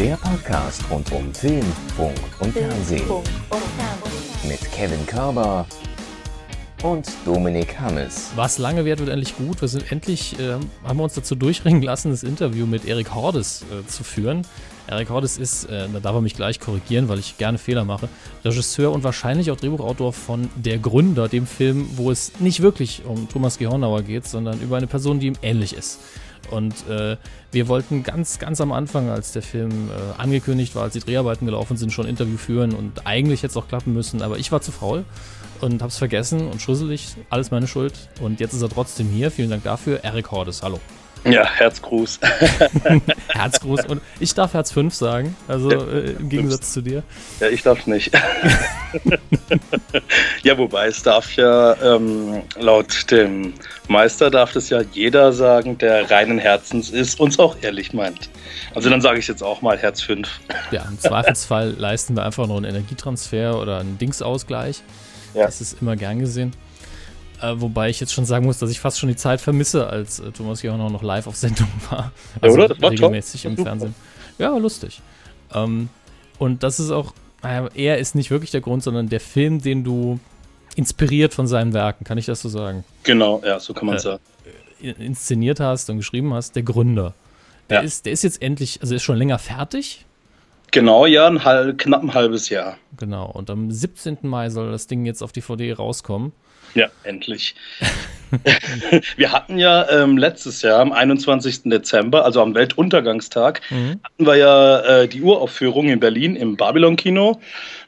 Der Podcast rund um Film, Funk und Fernsehen. Mit Kevin Körber und Dominik Hammes. Was lange währt, wird endlich gut. Wir sind endlich, äh, haben wir uns dazu durchringen lassen, das Interview mit Erik Hordes äh, zu führen. Erik Hordes ist, äh, da darf er mich gleich korrigieren, weil ich gerne Fehler mache, Regisseur und wahrscheinlich auch Drehbuchautor von Der Gründer, dem Film, wo es nicht wirklich um Thomas Gehornauer geht, sondern über eine Person, die ihm ähnlich ist. Und äh, wir wollten ganz, ganz am Anfang, als der Film äh, angekündigt war, als die Dreharbeiten gelaufen sind, schon ein Interview führen und eigentlich hätte es auch klappen müssen, aber ich war zu faul und hab's vergessen und schusselig, alles meine Schuld. Und jetzt ist er trotzdem hier. Vielen Dank dafür. Erik Hordes, hallo. Ja, Herzgruß. Herzgruß. Und ich darf Herz 5 sagen, also äh, im Gegensatz zu dir. Ja, ich darf nicht. ja, wobei es darf ja ähm, laut dem Meister darf das ja jeder sagen, der reinen Herzens ist, uns auch ehrlich meint. Also dann sage ich jetzt auch mal Herz 5. Ja, im Zweifelsfall leisten wir einfach noch einen Energietransfer oder einen Dingsausgleich. Ja. Das ist immer gern gesehen. Äh, wobei ich jetzt schon sagen muss, dass ich fast schon die Zeit vermisse, als äh, Thomas Johann noch live auf Sendung war. Also ja, oder? Das war regelmäßig top. im Fernsehen. Ja, lustig. Ähm, und das ist auch, äh, er ist nicht wirklich der Grund, sondern der Film, den du inspiriert von seinen Werken, kann ich das so sagen? Genau, ja, so kann man äh, sagen. Inszeniert hast und geschrieben hast, der Gründer. Der, ja. ist, der ist jetzt endlich, also ist schon länger fertig. Genau, ja, ein halb, knapp ein halbes Jahr. Genau, und am 17. Mai soll das Ding jetzt auf DVD rauskommen. Ja, endlich. wir hatten ja ähm, letztes Jahr am 21. Dezember, also am Weltuntergangstag, mhm. hatten wir ja äh, die Uraufführung in Berlin im Babylon-Kino.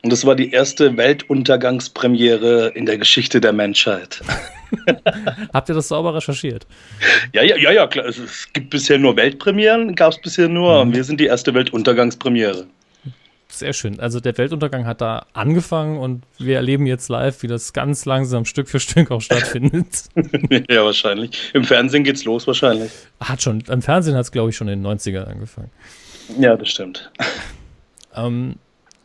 Und das war die erste Weltuntergangspremiere in der Geschichte der Menschheit. Habt ihr das sauber recherchiert? Ja, ja, ja, ja, klar. Es gibt bisher nur Weltpremieren, gab es bisher nur. Mhm. Wir sind die erste Weltuntergangspremiere. Sehr schön. Also der Weltuntergang hat da angefangen und wir erleben jetzt live, wie das ganz langsam Stück für Stück auch stattfindet. ja, wahrscheinlich. Im Fernsehen geht's los wahrscheinlich. Hat schon. Im Fernsehen hat es, glaube ich, schon in den 90ern angefangen. Ja, das stimmt. Ähm,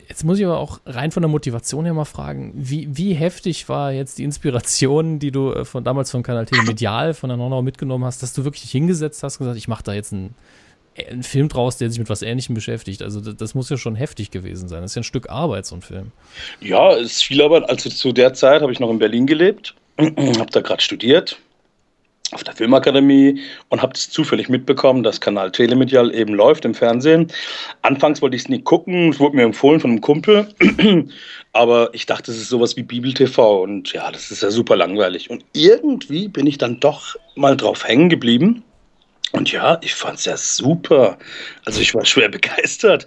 jetzt muss ich aber auch rein von der Motivation her mal fragen, wie, wie heftig war jetzt die Inspiration, die du äh, von damals von Kanal Tele Medial, von der Nonau mitgenommen hast, dass du wirklich dich hingesetzt hast und gesagt, ich mache da jetzt einen ein Film draus, der sich mit was Ähnlichem beschäftigt. Also das, das, muss ja schon heftig gewesen sein. Das ist ja ein Stück Arbeit, so ein Film. Ja, es ist viel Arbeit. Also zu der Zeit habe ich noch in Berlin gelebt, habe da gerade studiert auf der Filmakademie und habe das zufällig mitbekommen, dass Kanal Telemedial eben läuft im Fernsehen. Anfangs wollte ich es nie gucken, es wurde mir empfohlen von einem Kumpel, aber ich dachte, es ist sowas wie Bibel TV und ja, das ist ja super langweilig. Und irgendwie bin ich dann doch mal drauf hängen geblieben und ja, ich fand es ja super. Also ich war schwer begeistert.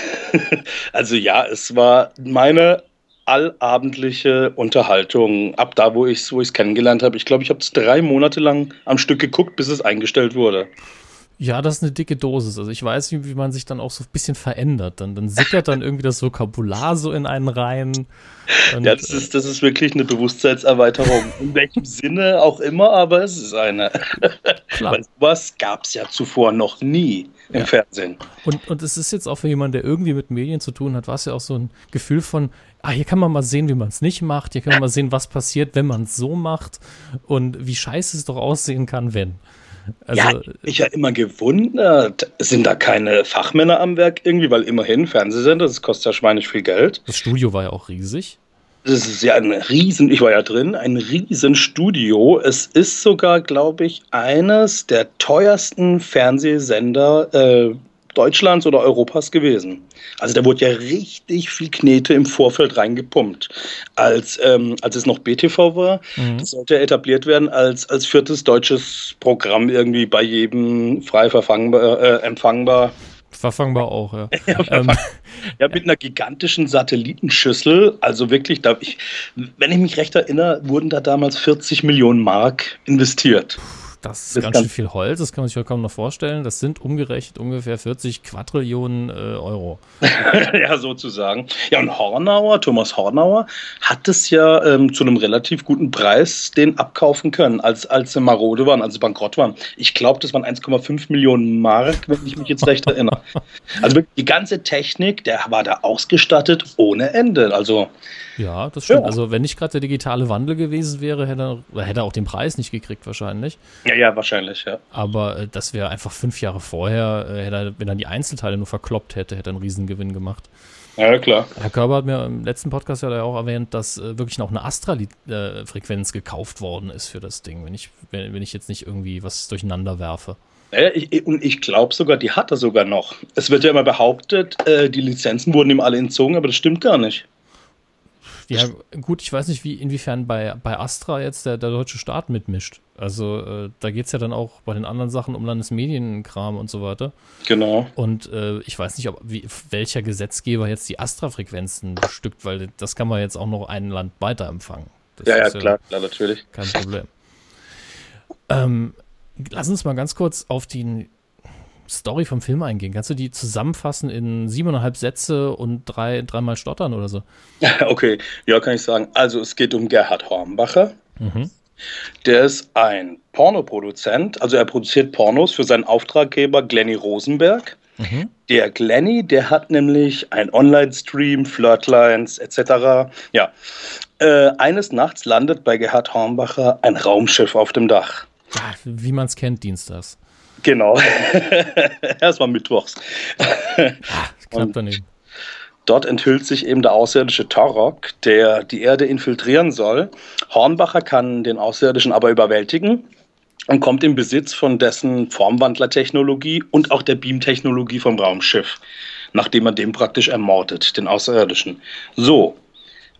also ja, es war meine allabendliche Unterhaltung ab da, wo ich es wo kennengelernt habe. Ich glaube, ich habe es drei Monate lang am Stück geguckt, bis es eingestellt wurde. Ja, das ist eine dicke Dosis. Also ich weiß, wie, wie man sich dann auch so ein bisschen verändert. Dann, dann sickert dann irgendwie das Vokabular so in einen rein. Und, ja, das ist, das ist wirklich eine Bewusstseinserweiterung. In welchem Sinne auch immer, aber es ist eine. Klar. Weil sowas gab es ja zuvor noch nie im ja. Fernsehen. Und, und es ist jetzt auch für jemanden, der irgendwie mit Medien zu tun hat, war es ja auch so ein Gefühl von, ah, hier kann man mal sehen, wie man es nicht macht, hier kann man mal sehen, was passiert, wenn man es so macht und wie scheiße es doch aussehen kann, wenn. Also, ja, ich ja immer gewundert, sind da keine Fachmänner am Werk irgendwie, weil immerhin Fernsehsender, das kostet ja schweinig viel Geld. Das Studio war ja auch riesig. Das ist ja ein riesen, ich war ja drin, ein riesen Studio. Es ist sogar, glaube ich, eines der teuersten Fernsehsender äh, Deutschlands oder Europas gewesen. Also da wurde ja richtig viel Knete im Vorfeld reingepumpt. Als, ähm, als es noch BTV war, mhm. das sollte etabliert werden als, als viertes deutsches Programm irgendwie bei jedem frei verfangbar, äh, empfangbar. Verfangbar auch, ja. ja, ähm. ja, mit einer gigantischen Satellitenschüssel. Also wirklich, da ich, wenn ich mich recht erinnere, wurden da damals 40 Millionen Mark investiert. Puh das ist das ganz schön viel Holz, das kann man sich ja kaum noch vorstellen. Das sind umgerechnet ungefähr 40 Quadrillionen äh, Euro. ja, sozusagen. Ja, und Hornauer, Thomas Hornauer, hat es ja ähm, zu einem relativ guten Preis den abkaufen können, als, als sie marode waren, als sie bankrott waren. Ich glaube, das waren 1,5 Millionen Mark, wenn ich mich jetzt recht erinnere. Also die ganze Technik, der war da ausgestattet ohne Ende. Also Ja, das stimmt. Ja. Also wenn nicht gerade der digitale Wandel gewesen wäre, hätte er, hätte er auch den Preis nicht gekriegt wahrscheinlich. Ja, ja, wahrscheinlich, ja. Aber äh, das wäre einfach fünf Jahre vorher, äh, hätte er, wenn er die Einzelteile nur verkloppt hätte, hätte er einen Riesengewinn gemacht. Ja, klar. Herr Körber hat mir im letzten Podcast ja auch erwähnt, dass äh, wirklich noch eine Astra-Frequenz gekauft worden ist für das Ding, wenn ich, wenn, wenn ich jetzt nicht irgendwie was durcheinander werfe. Ja, ich, und ich glaube sogar, die hat er sogar noch. Es wird ja immer behauptet, äh, die Lizenzen wurden ihm alle entzogen, aber das stimmt gar nicht. Ja, gut, ich weiß nicht, wie, inwiefern bei, bei Astra jetzt der, der deutsche Staat mitmischt. Also äh, da geht es ja dann auch bei den anderen Sachen um Landesmedienkram und so weiter. Genau. Und äh, ich weiß nicht, ob wie, welcher Gesetzgeber jetzt die Astra-Frequenzen bestückt, weil das kann man jetzt auch noch ein Land weiter empfangen. Das ja, ja, klar, klar, natürlich. Kein Problem. ähm, lass uns mal ganz kurz auf die Story vom Film eingehen. Kannst du die zusammenfassen in siebeneinhalb Sätze und drei, dreimal stottern oder so? Okay, ja, kann ich sagen. Also es geht um Gerhard Hornbacher. Mhm. Der ist ein Pornoproduzent, also er produziert Pornos für seinen Auftraggeber Glenny Rosenberg. Mhm. Der Glenny, der hat nämlich ein Online-Stream, Flirtlines etc. Ja, äh, eines Nachts landet bei Gerhard Hornbacher ein Raumschiff auf dem Dach. Ja, wie man es kennt, Dienstags. Genau. Erstmal mittwochs. Ah, knapp daneben. Dort enthüllt sich eben der außerirdische Torok, der die Erde infiltrieren soll. Hornbacher kann den Außerirdischen aber überwältigen und kommt in Besitz von dessen Formwandlertechnologie und auch der Beamtechnologie vom Raumschiff, nachdem er den praktisch ermordet, den Außerirdischen. So,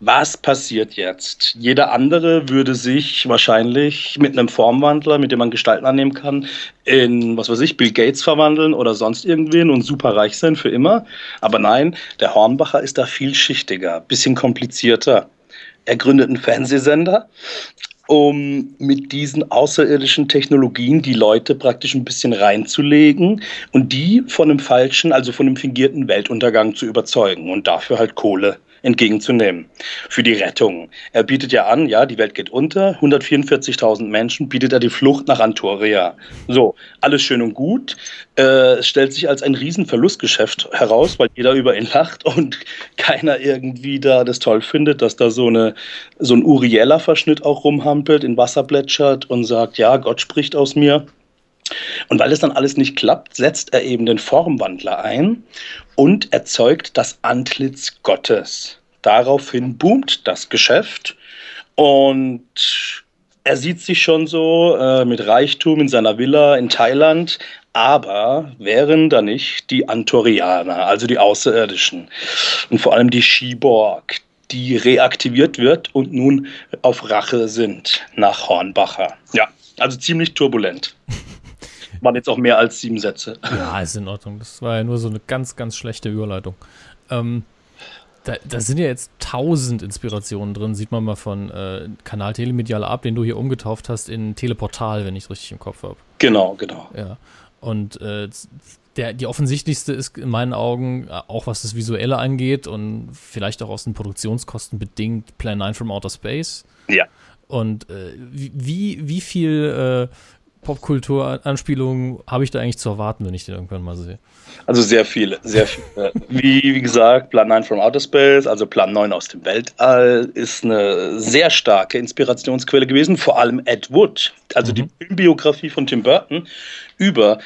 was passiert jetzt? Jeder andere würde sich wahrscheinlich mit einem Formwandler, mit dem man Gestalten annehmen kann, in, was weiß ich, Bill Gates verwandeln oder sonst irgendwen und super reich sein für immer. Aber nein, der Hornbacher ist da vielschichtiger, bisschen komplizierter. Er gründet einen Fernsehsender, um mit diesen außerirdischen Technologien die Leute praktisch ein bisschen reinzulegen und die von einem falschen, also von einem fingierten Weltuntergang zu überzeugen und dafür halt Kohle entgegenzunehmen für die Rettung. Er bietet ja an, ja, die Welt geht unter, 144.000 Menschen, bietet er die Flucht nach Antoria. So, alles schön und gut. Äh, es stellt sich als ein Riesenverlustgeschäft heraus, weil jeder über ihn lacht und keiner irgendwie da das toll findet, dass da so, eine, so ein Uriella-Verschnitt auch rumhampelt, in Wasser plätschert und sagt, ja, Gott spricht aus mir. Und weil es dann alles nicht klappt, setzt er eben den Formwandler ein und erzeugt das Antlitz Gottes. Daraufhin boomt das Geschäft und er sieht sich schon so äh, mit Reichtum in seiner Villa in Thailand, aber wären da nicht die Antorianer, also die Außerirdischen und vor allem die Shiborg, die reaktiviert wird und nun auf Rache sind nach Hornbacher. Ja, also ziemlich turbulent waren jetzt auch mehr als sieben Sätze. Ja, ist in Ordnung. Das war ja nur so eine ganz, ganz schlechte Überleitung. Ähm, da, da, sind ja jetzt tausend Inspirationen drin, sieht man mal von äh, Kanal Telemedial ab, den du hier umgetauft hast in Teleportal, wenn ich es richtig im Kopf habe. Genau, genau. Ja. Und äh, der, die offensichtlichste ist in meinen Augen, äh, auch was das Visuelle angeht und vielleicht auch aus den Produktionskosten bedingt, Plan 9 from Outer Space. Ja. Und äh, wie, wie viel äh, Popkultur-Anspielungen habe ich da eigentlich zu erwarten, wenn ich den irgendwann mal sehe? Also sehr viele, sehr viele. wie, wie gesagt, Plan 9 from Outer Space, also Plan 9 aus dem Weltall, ist eine sehr starke Inspirationsquelle gewesen, vor allem Ed Wood, also mhm. die Filmbiografie von Tim Burton über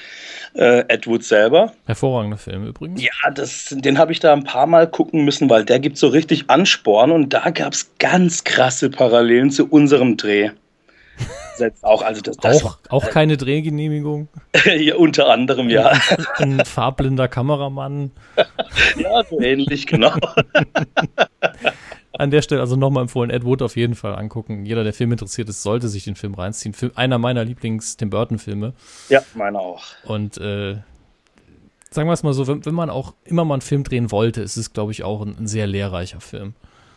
äh, Ed Wood selber. Hervorragender Film übrigens. Ja, das, den habe ich da ein paar Mal gucken müssen, weil der gibt so richtig Ansporn und da gab es ganz krasse Parallelen zu unserem Dreh setzt auch. Also das, das auch, auch keine Drehgenehmigung? ja, unter anderem, ja. Ein, ein farblinder Kameramann. ja, so ähnlich, genau. An der Stelle also nochmal empfohlen, Ed Wood auf jeden Fall angucken. Jeder, der Film interessiert ist, sollte sich den Film reinziehen. Film, einer meiner Lieblings-Tim Burton-Filme. Ja, meiner auch. Und äh, sagen wir es mal so, wenn, wenn, man auch immer mal einen Film drehen wollte, ist es, glaube ich, auch ein, ein, sehr lehrreicher Film.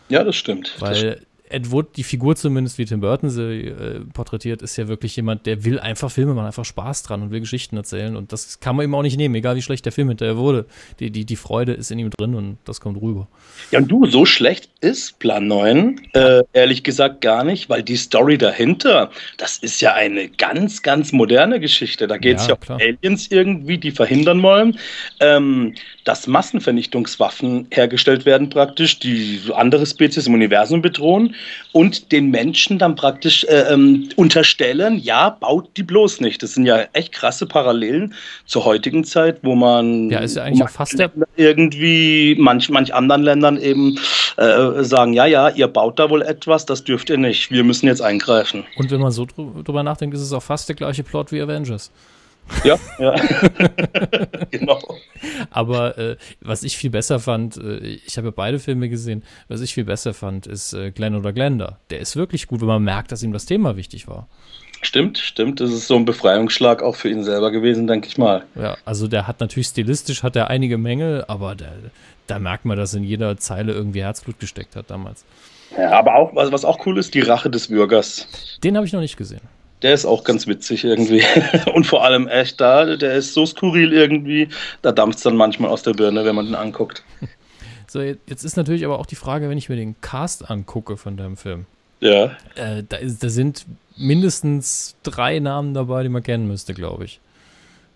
Ja, das stimmt. Weil das stimmt Ed Wood, die Figur zumindest, wie Tim Burton sie äh, porträtiert, ist ja wirklich jemand, der will einfach Filme machen, einfach Spaß dran und will Geschichten erzählen. Und das kann man ihm auch nicht nehmen, egal wie schlecht der Film hinterher wurde. Die, die, die Freude ist in ihm drin und das kommt rüber. Ja, und du, so schlecht ist Plan 9, äh, ehrlich gesagt gar nicht, weil die Story dahinter, das ist ja eine ganz, ganz moderne Geschichte. Da geht es ja, ja um Aliens irgendwie, die verhindern wollen, ähm, dass Massenvernichtungswaffen hergestellt werden praktisch, die andere Spezies im Universum bedrohen und den Menschen dann praktisch äh, ähm, unterstellen, ja, baut die bloß nicht. Das sind ja echt krasse Parallelen zur heutigen Zeit, wo man ja, ist ja eigentlich fast der irgendwie manch, manch anderen Ländern eben äh, sagen, ja, ja, ihr baut da wohl etwas, das dürft ihr nicht, wir müssen jetzt eingreifen. Und wenn man so drüber nachdenkt, ist es auch fast der gleiche Plot wie Avengers. Ja, ja. genau. Aber äh, was ich viel besser fand, äh, ich habe ja beide Filme gesehen, was ich viel besser fand, ist äh, Glenn oder Glenda. Der ist wirklich gut, wenn man merkt, dass ihm das Thema wichtig war. Stimmt, stimmt. Das ist so ein Befreiungsschlag auch für ihn selber gewesen, denke ich mal. Ja, also der hat natürlich stilistisch hat er einige Mängel, aber der, da merkt man, dass in jeder Zeile irgendwie Herzblut gesteckt hat damals. Ja, aber auch, was, was auch cool ist, die Rache des Bürgers. Den habe ich noch nicht gesehen. Der ist auch ganz witzig irgendwie. Und vor allem echt da, der ist so skurril irgendwie, da dampft es dann manchmal aus der Birne, wenn man den anguckt. So, jetzt ist natürlich aber auch die Frage, wenn ich mir den Cast angucke von deinem Film. Ja. Äh, da, ist, da sind mindestens drei Namen dabei, die man kennen müsste, glaube ich.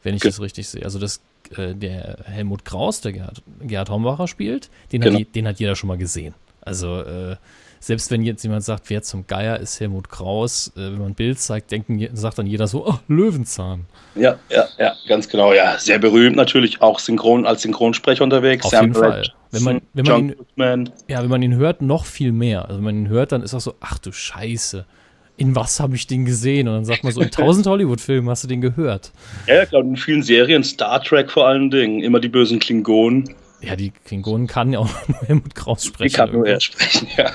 Wenn ich Ge das richtig sehe. Also das, äh, der Helmut Kraus, der Gerhard, Gerhard Hombacher spielt, den, genau. hat, den hat jeder schon mal gesehen. Also äh, selbst wenn jetzt jemand sagt, wer zum Geier ist Helmut Kraus, äh, wenn man ein Bild zeigt, denken, sagt dann jeder so, oh, Löwenzahn. Ja, ja, ja, ganz genau, ja. Sehr berühmt natürlich, auch synchron, als Synchronsprecher unterwegs. Auf Sam jeden Fall. Wenn man, wenn man ihn, ja, wenn man ihn hört, noch viel mehr. Also wenn man ihn hört, dann ist auch so, ach du Scheiße in was habe ich den gesehen? Und dann sagt man so, in tausend Hollywood-Filmen hast du den gehört. Ja, klar, in vielen Serien, Star Trek vor allen Dingen, immer die bösen Klingonen. Ja, die Klingonen kann ja auch nur Helmut Kraus sprechen. Die kann nur er sprechen, ja.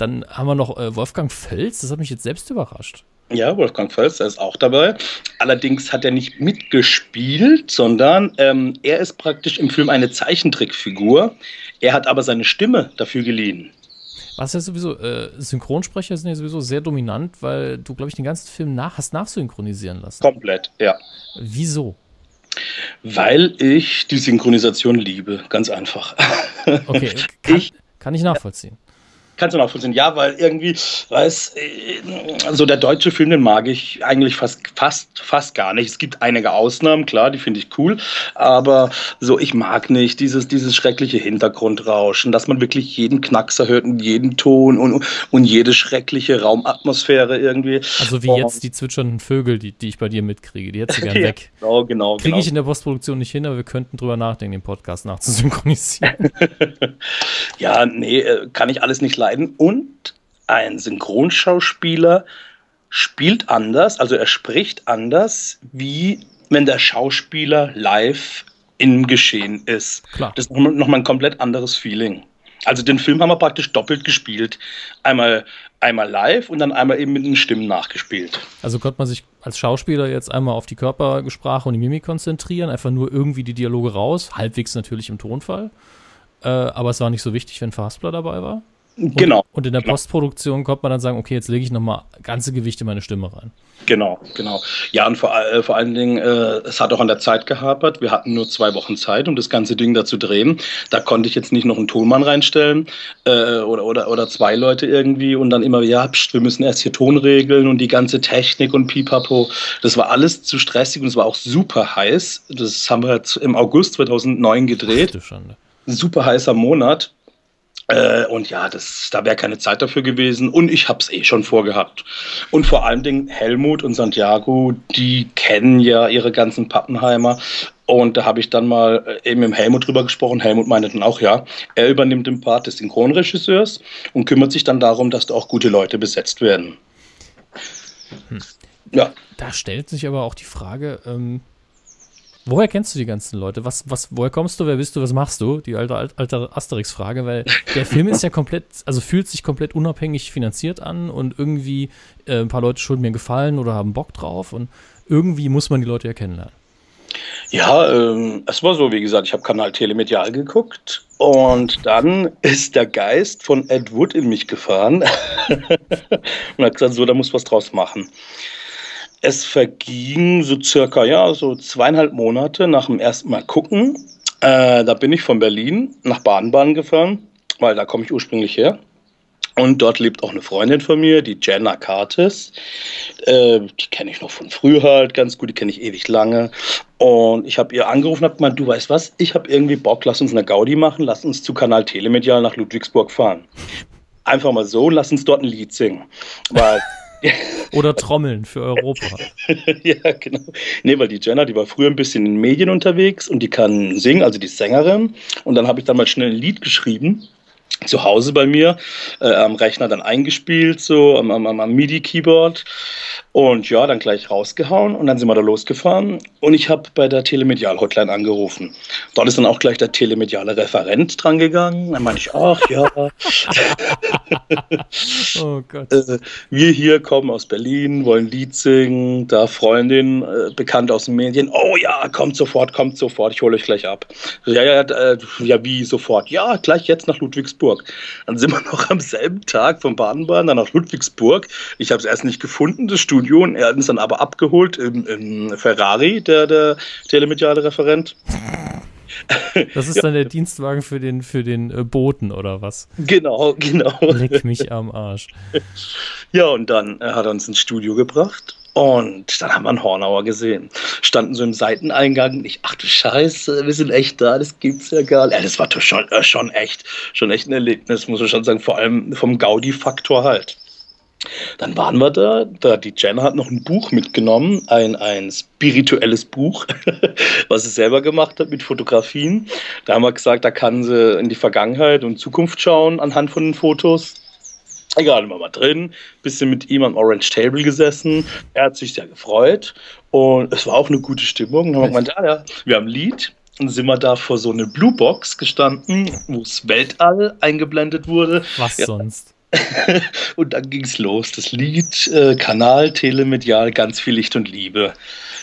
Dann haben wir noch äh, Wolfgang Völz, das hat mich jetzt selbst überrascht. Ja, Wolfgang Völz, der ist auch dabei. Allerdings hat er nicht mitgespielt, sondern ähm, er ist praktisch im Film eine Zeichentrickfigur. Er hat aber seine Stimme dafür geliehen. Was ja sowieso, äh, Synchronsprecher sind ja sowieso sehr dominant, weil du, glaube ich, den ganzen Film nach, hast nachsynchronisieren lassen. Komplett, ja. Wieso? Weil ich die Synchronisation liebe, ganz einfach. Okay, kann ich, kann ich nachvollziehen. Kannst du nachvollziehen? Ja, weil irgendwie, weiß, also der deutsche Film, den mag ich eigentlich fast, fast, fast gar nicht. Es gibt einige Ausnahmen, klar, die finde ich cool, aber so, ich mag nicht dieses, dieses schreckliche Hintergrundrauschen, dass man wirklich jeden Knackser hört und jeden Ton und, und jede schreckliche Raumatmosphäre irgendwie. Also wie und, jetzt die zwitschernden Vögel, die, die ich bei dir mitkriege, die hättest du gern ja, weg. Genau, genau. Kriege genau. ich in der Postproduktion nicht hin, aber wir könnten drüber nachdenken, den Podcast nachzusynchronisieren. ja, nee, äh, kann ich alles nicht leiden unterscheiden. Und ein Synchronschauspieler spielt anders, also er spricht anders, wie wenn der Schauspieler live im Geschehen ist. Klar. Das ist nochmal ein komplett anderes Feeling. Also den Film haben wir praktisch doppelt gespielt. Einmal, einmal live und dann einmal eben mit den Stimmen nachgespielt. Also konnte man sich als Schauspieler jetzt einmal auf die Körpersprache und die Mimik konzentrieren, einfach nur irgendwie die Dialoge raus, halbwegs natürlich im Tonfall. Äh, aber es war nicht so wichtig, wenn Fastler dabei war. Genau. Und in der genau. Postproduktion kommt man dann sagen, okay, jetzt lege ich nochmal ganze Gewichte in meine Stimme rein. Genau, genau. Ja, und vor, äh, vor allen Dingen, äh, es hat auch an der Zeit gehapert. Wir hatten nur zwei Wochen Zeit, um das ganze Ding da zu drehen. Da konnte ich jetzt nicht noch einen Tonmann reinstellen äh, oder, oder, oder zwei Leute irgendwie und dann immer, ja, pst, wir müssen erst hier Ton regeln und die ganze Technik und pipapo. Das war alles zu stressig und es war auch super heiß. Das haben wir jetzt im August 2009 gedreht. Ach, super heißer Monat. Äh, und ja, das, da wäre keine Zeit dafür gewesen. Und ich habe es eh schon vorgehabt. Und vor allen Dingen Helmut und Santiago, die kennen ja ihre ganzen Pappenheimer. Und da habe ich dann mal äh, eben mit Helmut drüber gesprochen. Helmut meinte dann auch, ja, er übernimmt den Part des Synchronregisseurs und kümmert sich dann darum, dass da auch gute Leute besetzt werden. Hm. Ja. Da stellt sich aber auch die Frage, ähm, Woher kennst du die ganzen Leute? Was, was, woher kommst du? Wer bist du? Was machst du? Die alte, alte Asterix-Frage, weil der Film ist ja komplett, also fühlt sich komplett unabhängig finanziert an und irgendwie äh, ein paar Leute schulden mir Gefallen oder haben Bock drauf und irgendwie muss man die Leute ja kennenlernen. Ja, ähm, es war so, wie gesagt, ich habe Kanal Telemedial geguckt und dann ist der Geist von Ed Wood in mich gefahren und hat gesagt, so, da muss was draus machen. Es verging so circa, ja, so zweieinhalb Monate nach dem ersten Mal gucken. Äh, da bin ich von Berlin nach Baden-Baden gefahren, weil da komme ich ursprünglich her. Und dort lebt auch eine Freundin von mir, die Jenna Curtis. Äh, die kenne ich noch von früher halt ganz gut, die kenne ich ewig lange. Und ich habe ihr angerufen und habe gemeint, du weißt was, ich habe irgendwie Bock, lass uns eine Gaudi machen, lass uns zu Kanal Telemedial nach Ludwigsburg fahren. Einfach mal so, lass uns dort ein Lied singen. Weil Oder Trommeln für Europa. ja, genau. Nee, weil die Jenna, die war früher ein bisschen in den Medien unterwegs und die kann singen, also die Sängerin. Und dann habe ich dann mal schnell ein Lied geschrieben zu Hause bei mir äh, am Rechner dann eingespielt, so am, am, am MIDI-Keyboard. Und ja, dann gleich rausgehauen und dann sind wir da losgefahren. Und ich habe bei der Telemedial-Hotline angerufen. Dort ist dann auch gleich der telemediale Referent drangegangen. Dann meinte ich, ach ja. oh Gott. Äh, wir hier kommen aus Berlin, wollen Lied singen. Da Freundin, äh, bekannt aus den Medien. Oh ja, kommt sofort, kommt sofort, ich hole euch gleich ab. Ja, ja, äh, ja, wie sofort? Ja, gleich jetzt nach Ludwigsburg. Dann sind wir noch am selben Tag von Baden-Baden dann nach Ludwigsburg. Ich habe es erst nicht gefunden, das Studio Studio und er hat uns dann aber abgeholt im, im Ferrari, der, der telemediale Referent. Das ist dann der Dienstwagen für den, für den äh, Boten oder was? Genau, genau. Leck mich am Arsch. Ja, und dann hat er uns ins Studio gebracht und dann haben wir einen Hornauer gesehen. Standen so im Seiteneingang. Ich, ach du Scheiße, wir sind echt da, das gibt's ja gar nicht. Ja, das war doch schon, äh, schon echt, schon echt ein Erlebnis, muss man schon sagen. Vor allem vom Gaudi-Faktor halt. Dann waren wir da, da die Jenna hat noch ein Buch mitgenommen, ein, ein spirituelles Buch, was sie selber gemacht hat mit Fotografien. Da haben wir gesagt, da kann sie in die Vergangenheit und Zukunft schauen anhand von den Fotos. Egal, waren wir drin, bisschen mit ihm am Orange Table gesessen. Er hat sich sehr gefreut und es war auch eine gute Stimmung. Dann haben wir gemeint, ja, ja, wir haben ein Lied, dann sind wir da vor so eine Blue Box gestanden, wo das Weltall eingeblendet wurde. Was ja. sonst? und dann ging es los. Das Lied, äh, Kanal, Telemedial, ganz viel Licht und Liebe.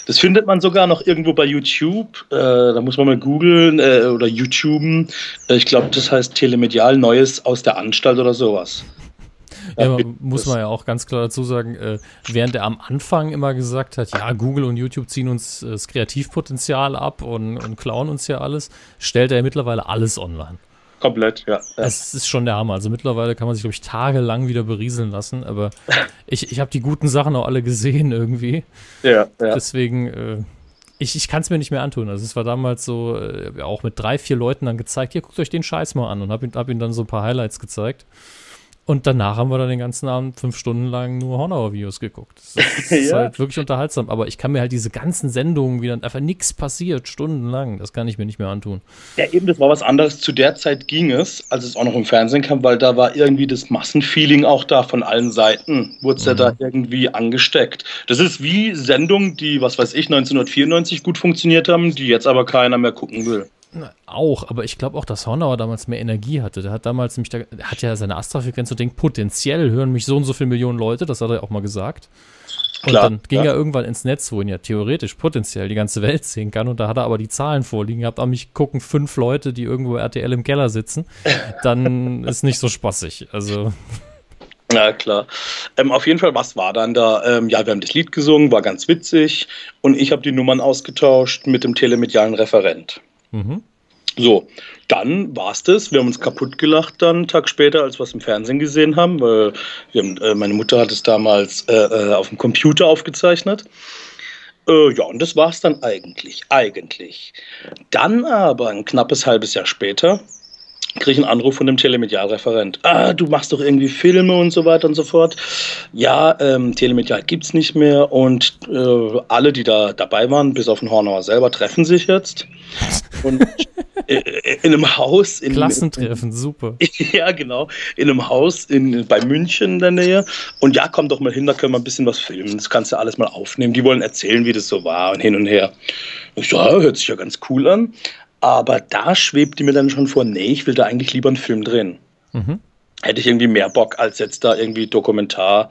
Das findet man sogar noch irgendwo bei YouTube. Äh, da muss man mal googeln äh, oder YouTuben. Äh, ich glaube, das heißt Telemedial Neues aus der Anstalt oder sowas. Ja, man, muss man ja auch ganz klar dazu sagen, äh, während er am Anfang immer gesagt hat, ja, Google und YouTube ziehen uns äh, das Kreativpotenzial ab und, und klauen uns ja alles, stellt er mittlerweile alles online. Komplett, ja. Es ist schon der Hammer. Also mittlerweile kann man sich, glaube ich, tagelang wieder berieseln lassen, aber ich, ich habe die guten Sachen auch alle gesehen irgendwie. Ja, ja. Deswegen, äh, ich, ich kann es mir nicht mehr antun. Also es war damals so, äh, auch mit drei, vier Leuten dann gezeigt, hier, guckt euch den Scheiß mal an und habe ihn, hab ihn dann so ein paar Highlights gezeigt. Und danach haben wir dann den ganzen Abend fünf Stunden lang nur Hornauer-Videos geguckt. Das ist, das ist halt wirklich unterhaltsam. Aber ich kann mir halt diese ganzen Sendungen, wie dann einfach nichts passiert, stundenlang, das kann ich mir nicht mehr antun. Ja, eben, das war was anderes. Zu der Zeit ging es, als es auch noch im Fernsehen kam, weil da war irgendwie das Massenfeeling auch da von allen Seiten. Wurde es mhm. ja da irgendwie angesteckt. Das ist wie Sendungen, die, was weiß ich, 1994 gut funktioniert haben, die jetzt aber keiner mehr gucken will. Auch, aber ich glaube auch, dass Hornauer damals mehr Energie hatte. Der hat damals nämlich, der hat ja seine Astra-Frequenz und denkt, potenziell hören mich so und so viele Millionen Leute, das hat er auch mal gesagt. Und Klar, dann ging ja. er irgendwann ins Netz, wo ihn ja theoretisch potenziell die ganze Welt sehen kann. Und da hat er aber die Zahlen vorliegen gehabt. Aber mich gucken fünf Leute, die irgendwo RTL im Keller sitzen. Dann ist nicht so spaßig. Also. Ja, klar. Ähm, auf jeden Fall, was war dann da? Ähm, ja, wir haben das Lied gesungen, war ganz witzig. Und ich habe die Nummern ausgetauscht mit dem telemedialen Referent. So, dann war es das. Wir haben uns kaputt gelacht dann einen Tag später, als wir es im Fernsehen gesehen haben, weil haben, äh, meine Mutter hat es damals äh, äh, auf dem Computer aufgezeichnet. Äh, ja, und das war es dann eigentlich. Eigentlich. Dann aber ein knappes halbes Jahr später kriege ich einen Anruf von dem Telemedialreferent. Ah, du machst doch irgendwie Filme und so weiter und so fort. Ja, ähm, Telemedial gibt es nicht mehr und äh, alle, die da dabei waren, bis auf den Hornauer selber, treffen sich jetzt. Und in einem Haus. In, Klassentreffen, super. Ja, genau. In einem Haus in, bei München in der Nähe. Und ja, komm doch mal hin, da können wir ein bisschen was filmen. Das kannst du alles mal aufnehmen. Die wollen erzählen, wie das so war und hin und her. Ich so, ja, hört sich ja ganz cool an. Aber da schwebt die mir dann schon vor, nee, ich will da eigentlich lieber einen Film drehen. Mhm. hätte ich irgendwie mehr Bock, als jetzt da irgendwie Dokumentar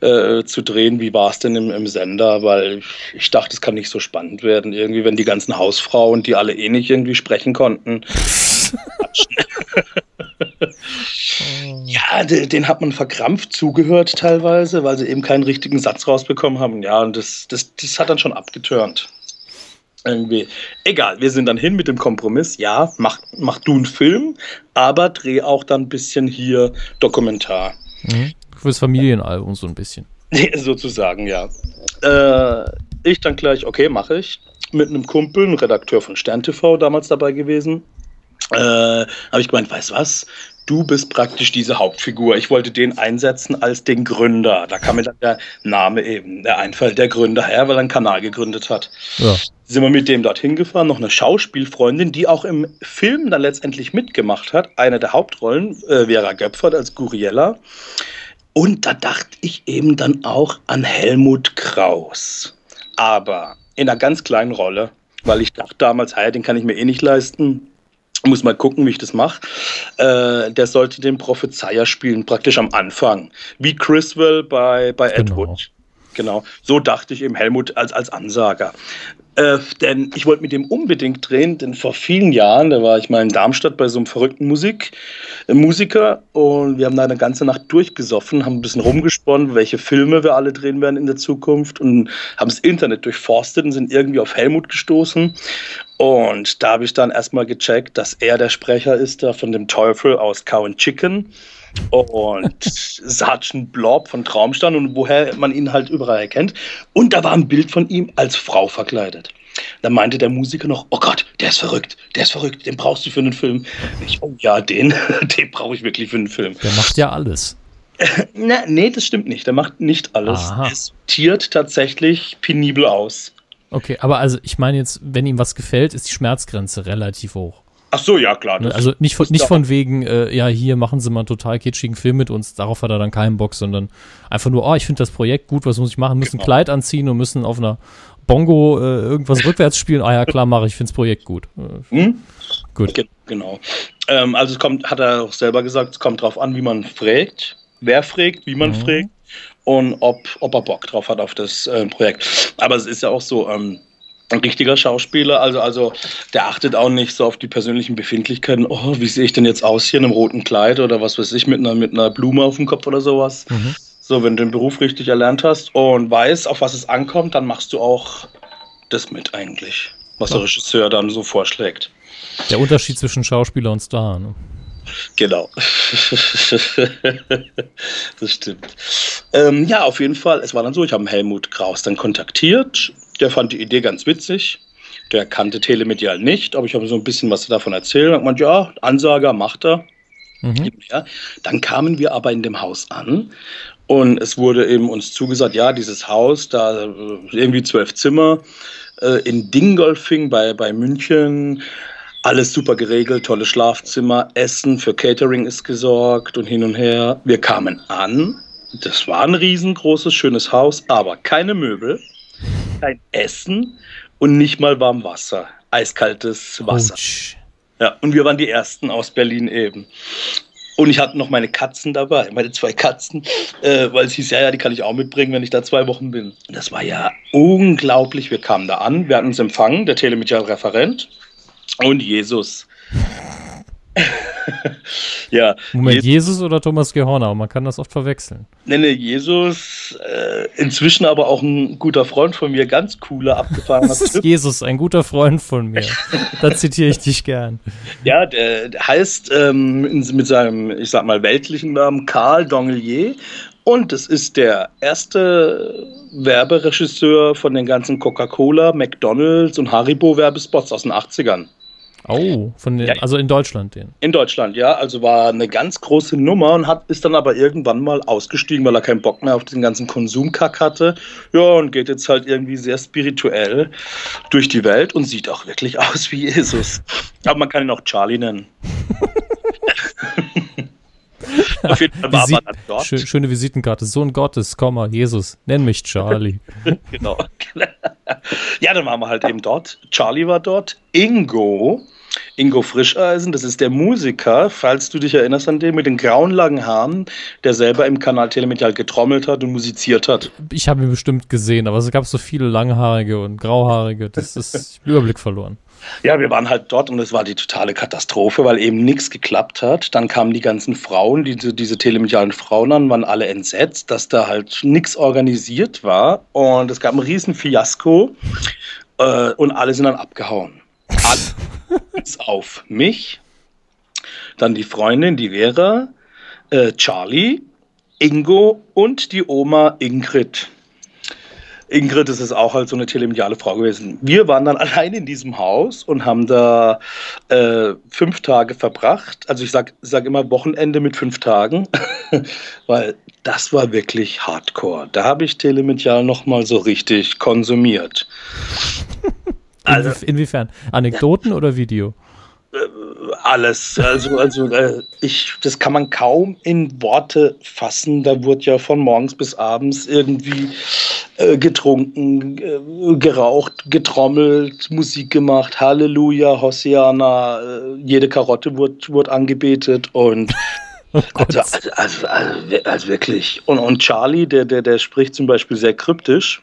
äh, zu drehen. Wie war es denn im, im, Sender? Weil ich dachte, es kann nicht so spannend werden, irgendwie, wenn die ganzen Hausfrauen, die alle eh nicht irgendwie sprechen konnten. ja, den, den, hat man verkrampft zugehört teilweise, weil sie eben keinen richtigen Satz rausbekommen haben. Ja, und das, das, das hat dann schon abgeturnt. Irgendwie. Egal, wir sind dann hin mit dem Kompromiss. Ja, mach, mach du einen Film, aber dreh auch dann ein bisschen hier Dokumentar. Mhm. Fürs Familienalbum so ein bisschen. Sozusagen, ja. Äh, ich dann gleich, okay, mache ich. Mit einem Kumpel, ein Redakteur von Stern TV damals dabei gewesen. Äh, habe ich gemeint, weißt du was? Du bist praktisch diese Hauptfigur. Ich wollte den einsetzen als den Gründer. Da kam mir dann der Name eben, der Einfall der Gründer her, weil er einen Kanal gegründet hat. Ja. Sind wir mit dem dorthin gefahren, noch eine Schauspielfreundin, die auch im Film dann letztendlich mitgemacht hat. Eine der Hauptrollen, äh, Vera Göpfert als Guriella. Und da dachte ich eben dann auch an Helmut Kraus. Aber in einer ganz kleinen Rolle, weil ich dachte damals, hey, den kann ich mir eh nicht leisten muss mal gucken, wie ich das mache. Äh, der sollte den Prophezeier spielen, praktisch am Anfang. Wie Criswell bei, bei Ed genau. Wood. Genau. So dachte ich eben Helmut als, als Ansager. Äh, denn ich wollte mit dem unbedingt drehen, denn vor vielen Jahren, da war ich mal in Darmstadt bei so einem verrückten Musik, äh, Musiker und wir haben da eine ganze Nacht durchgesoffen, haben ein bisschen rumgesponnen, welche Filme wir alle drehen werden in der Zukunft und haben das Internet durchforstet und sind irgendwie auf Helmut gestoßen. Und da habe ich dann erstmal gecheckt, dass er der Sprecher ist da von dem Teufel aus Cow and Chicken und Sergeant Blob von Traumstand und woher man ihn halt überall erkennt. Und da war ein Bild von ihm als Frau verkleidet. Da meinte der Musiker noch, oh Gott, der ist verrückt, der ist verrückt, den brauchst du für einen Film. Ich, oh ja, den, den brauche ich wirklich für einen Film. Der macht ja alles. Na, nee, das stimmt nicht. Der macht nicht alles. Aha. Es tiert tatsächlich penibel aus. Okay, aber also ich meine jetzt, wenn ihm was gefällt, ist die Schmerzgrenze relativ hoch. Ach so, ja, klar. Ne, also nicht von, nicht von wegen, äh, ja, hier machen Sie mal einen total kitschigen Film mit uns, darauf hat er dann keinen Bock, sondern einfach nur, oh, ich finde das Projekt gut, was muss ich machen? Müssen genau. Kleid anziehen und müssen auf einer Bongo äh, irgendwas rückwärts spielen. Ah ja, klar, mache ich, finde das Projekt gut. Äh, hm? Gut. Genau. Ähm, also es kommt, hat er auch selber gesagt, es kommt drauf an, wie man fragt, wer fragt, wie man mhm. fragt und ob, ob er Bock drauf hat auf das äh, Projekt. Aber es ist ja auch so, ähm, ein richtiger Schauspieler, also, also der achtet auch nicht so auf die persönlichen Befindlichkeiten. Oh, wie sehe ich denn jetzt aus hier in einem roten Kleid oder was weiß ich, mit einer, mit einer Blume auf dem Kopf oder sowas. Mhm. So, wenn du den Beruf richtig erlernt hast und weißt, auf was es ankommt, dann machst du auch das mit eigentlich, was ja. der Regisseur dann so vorschlägt. Der Unterschied zwischen Schauspieler und Star, ne? Genau. das stimmt. Ähm, ja, auf jeden Fall. Es war dann so, ich habe Helmut Kraus dann kontaktiert der fand die Idee ganz witzig. Der kannte Telemedial nicht, aber ich habe so ein bisschen was davon erzählt. Und man, ja, Ansager macht er. Mhm. Ja. Dann kamen wir aber in dem Haus an und es wurde eben uns zugesagt, ja, dieses Haus, da äh, irgendwie zwölf Zimmer äh, in Dingolfing bei, bei München, alles super geregelt, tolle Schlafzimmer, Essen für Catering ist gesorgt und hin und her. Wir kamen an, das war ein riesengroßes, schönes Haus, aber keine Möbel kein Essen und nicht mal warm Wasser. Eiskaltes Wasser. Ouch. Ja, und wir waren die Ersten aus Berlin eben. Und ich hatte noch meine Katzen dabei, meine zwei Katzen, äh, weil es hieß, ja, ja, die kann ich auch mitbringen, wenn ich da zwei Wochen bin. Das war ja unglaublich. Wir kamen da an, wir hatten uns empfangen, der Telemedial-Referent und Jesus. ja. Moment, Je Jesus oder Thomas Gehornau? Man kann das oft verwechseln. Nenne Jesus, äh, inzwischen aber auch ein guter Freund von mir, ganz cooler, abgefahrener Das ist Jesus, ein guter Freund von mir. da zitiere ich dich gern. Ja, der, der heißt ähm, mit seinem, ich sag mal, weltlichen Namen Karl Dongelier und es ist der erste Werberegisseur von den ganzen Coca-Cola, McDonalds und Haribo-Werbespots aus den 80ern. Oh, von den, ja, also in Deutschland den. In Deutschland, ja. Also war eine ganz große Nummer und hat, ist dann aber irgendwann mal ausgestiegen, weil er keinen Bock mehr auf den ganzen Konsumkack hatte. Ja, und geht jetzt halt irgendwie sehr spirituell durch die Welt und sieht auch wirklich aus wie Jesus. Aber man kann ihn auch Charlie nennen. Auf jeden Fall war Visit, dort. Schöne Visitenkarte. Sohn Gottes, Komma, Jesus, nenn mich Charlie. genau. ja, dann waren wir halt eben dort. Charlie war dort. Ingo Ingo Frischeisen, das ist der Musiker, falls du dich erinnerst an den mit den grauen langen Haaren, der selber im Kanal Telemedial getrommelt hat und musiziert hat. Ich habe ihn bestimmt gesehen, aber es gab so viele langhaarige und grauhaarige, das ist Überblick verloren. Ja, wir waren halt dort und es war die totale Katastrophe, weil eben nichts geklappt hat. Dann kamen die ganzen Frauen, diese, diese telemedialen Frauen an, waren alle entsetzt, dass da halt nichts organisiert war. Und es gab ein riesen Fiasko äh, und alle sind dann abgehauen. Alles auf mich, dann die Freundin, die Vera, äh, Charlie, Ingo und die Oma Ingrid. Ingrid ist auch halt so eine telemediale Frau gewesen. Wir waren dann allein in diesem Haus und haben da äh, fünf Tage verbracht. Also ich sag, sag immer Wochenende mit fünf Tagen, weil das war wirklich hardcore. Da habe ich telemedial nochmal so richtig konsumiert. Also, Inwiefern? Anekdoten ja. oder Video? alles. Also, also äh, ich, das kann man kaum in Worte fassen. Da wird ja von morgens bis abends irgendwie äh, getrunken, äh, geraucht, getrommelt, Musik gemacht, Halleluja, Hosiana, äh, jede Karotte wird, wird angebetet und Oh also, also, also, also, wirklich. Und, und Charlie, der, der, der spricht zum Beispiel sehr kryptisch.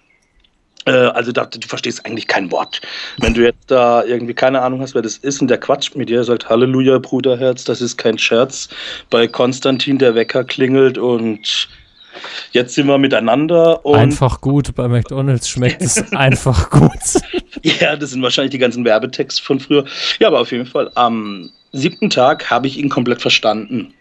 Äh, also da, du verstehst eigentlich kein Wort. Wenn du jetzt da irgendwie keine Ahnung hast, wer das ist und der quatscht mit dir, sagt Halleluja, Bruderherz, das ist kein Scherz. Bei Konstantin der Wecker klingelt und jetzt sind wir miteinander. einfach gut, bei McDonalds schmeckt es einfach gut. Ja, das sind wahrscheinlich die ganzen Werbetexte von früher. Ja, aber auf jeden Fall, am siebten Tag habe ich ihn komplett verstanden.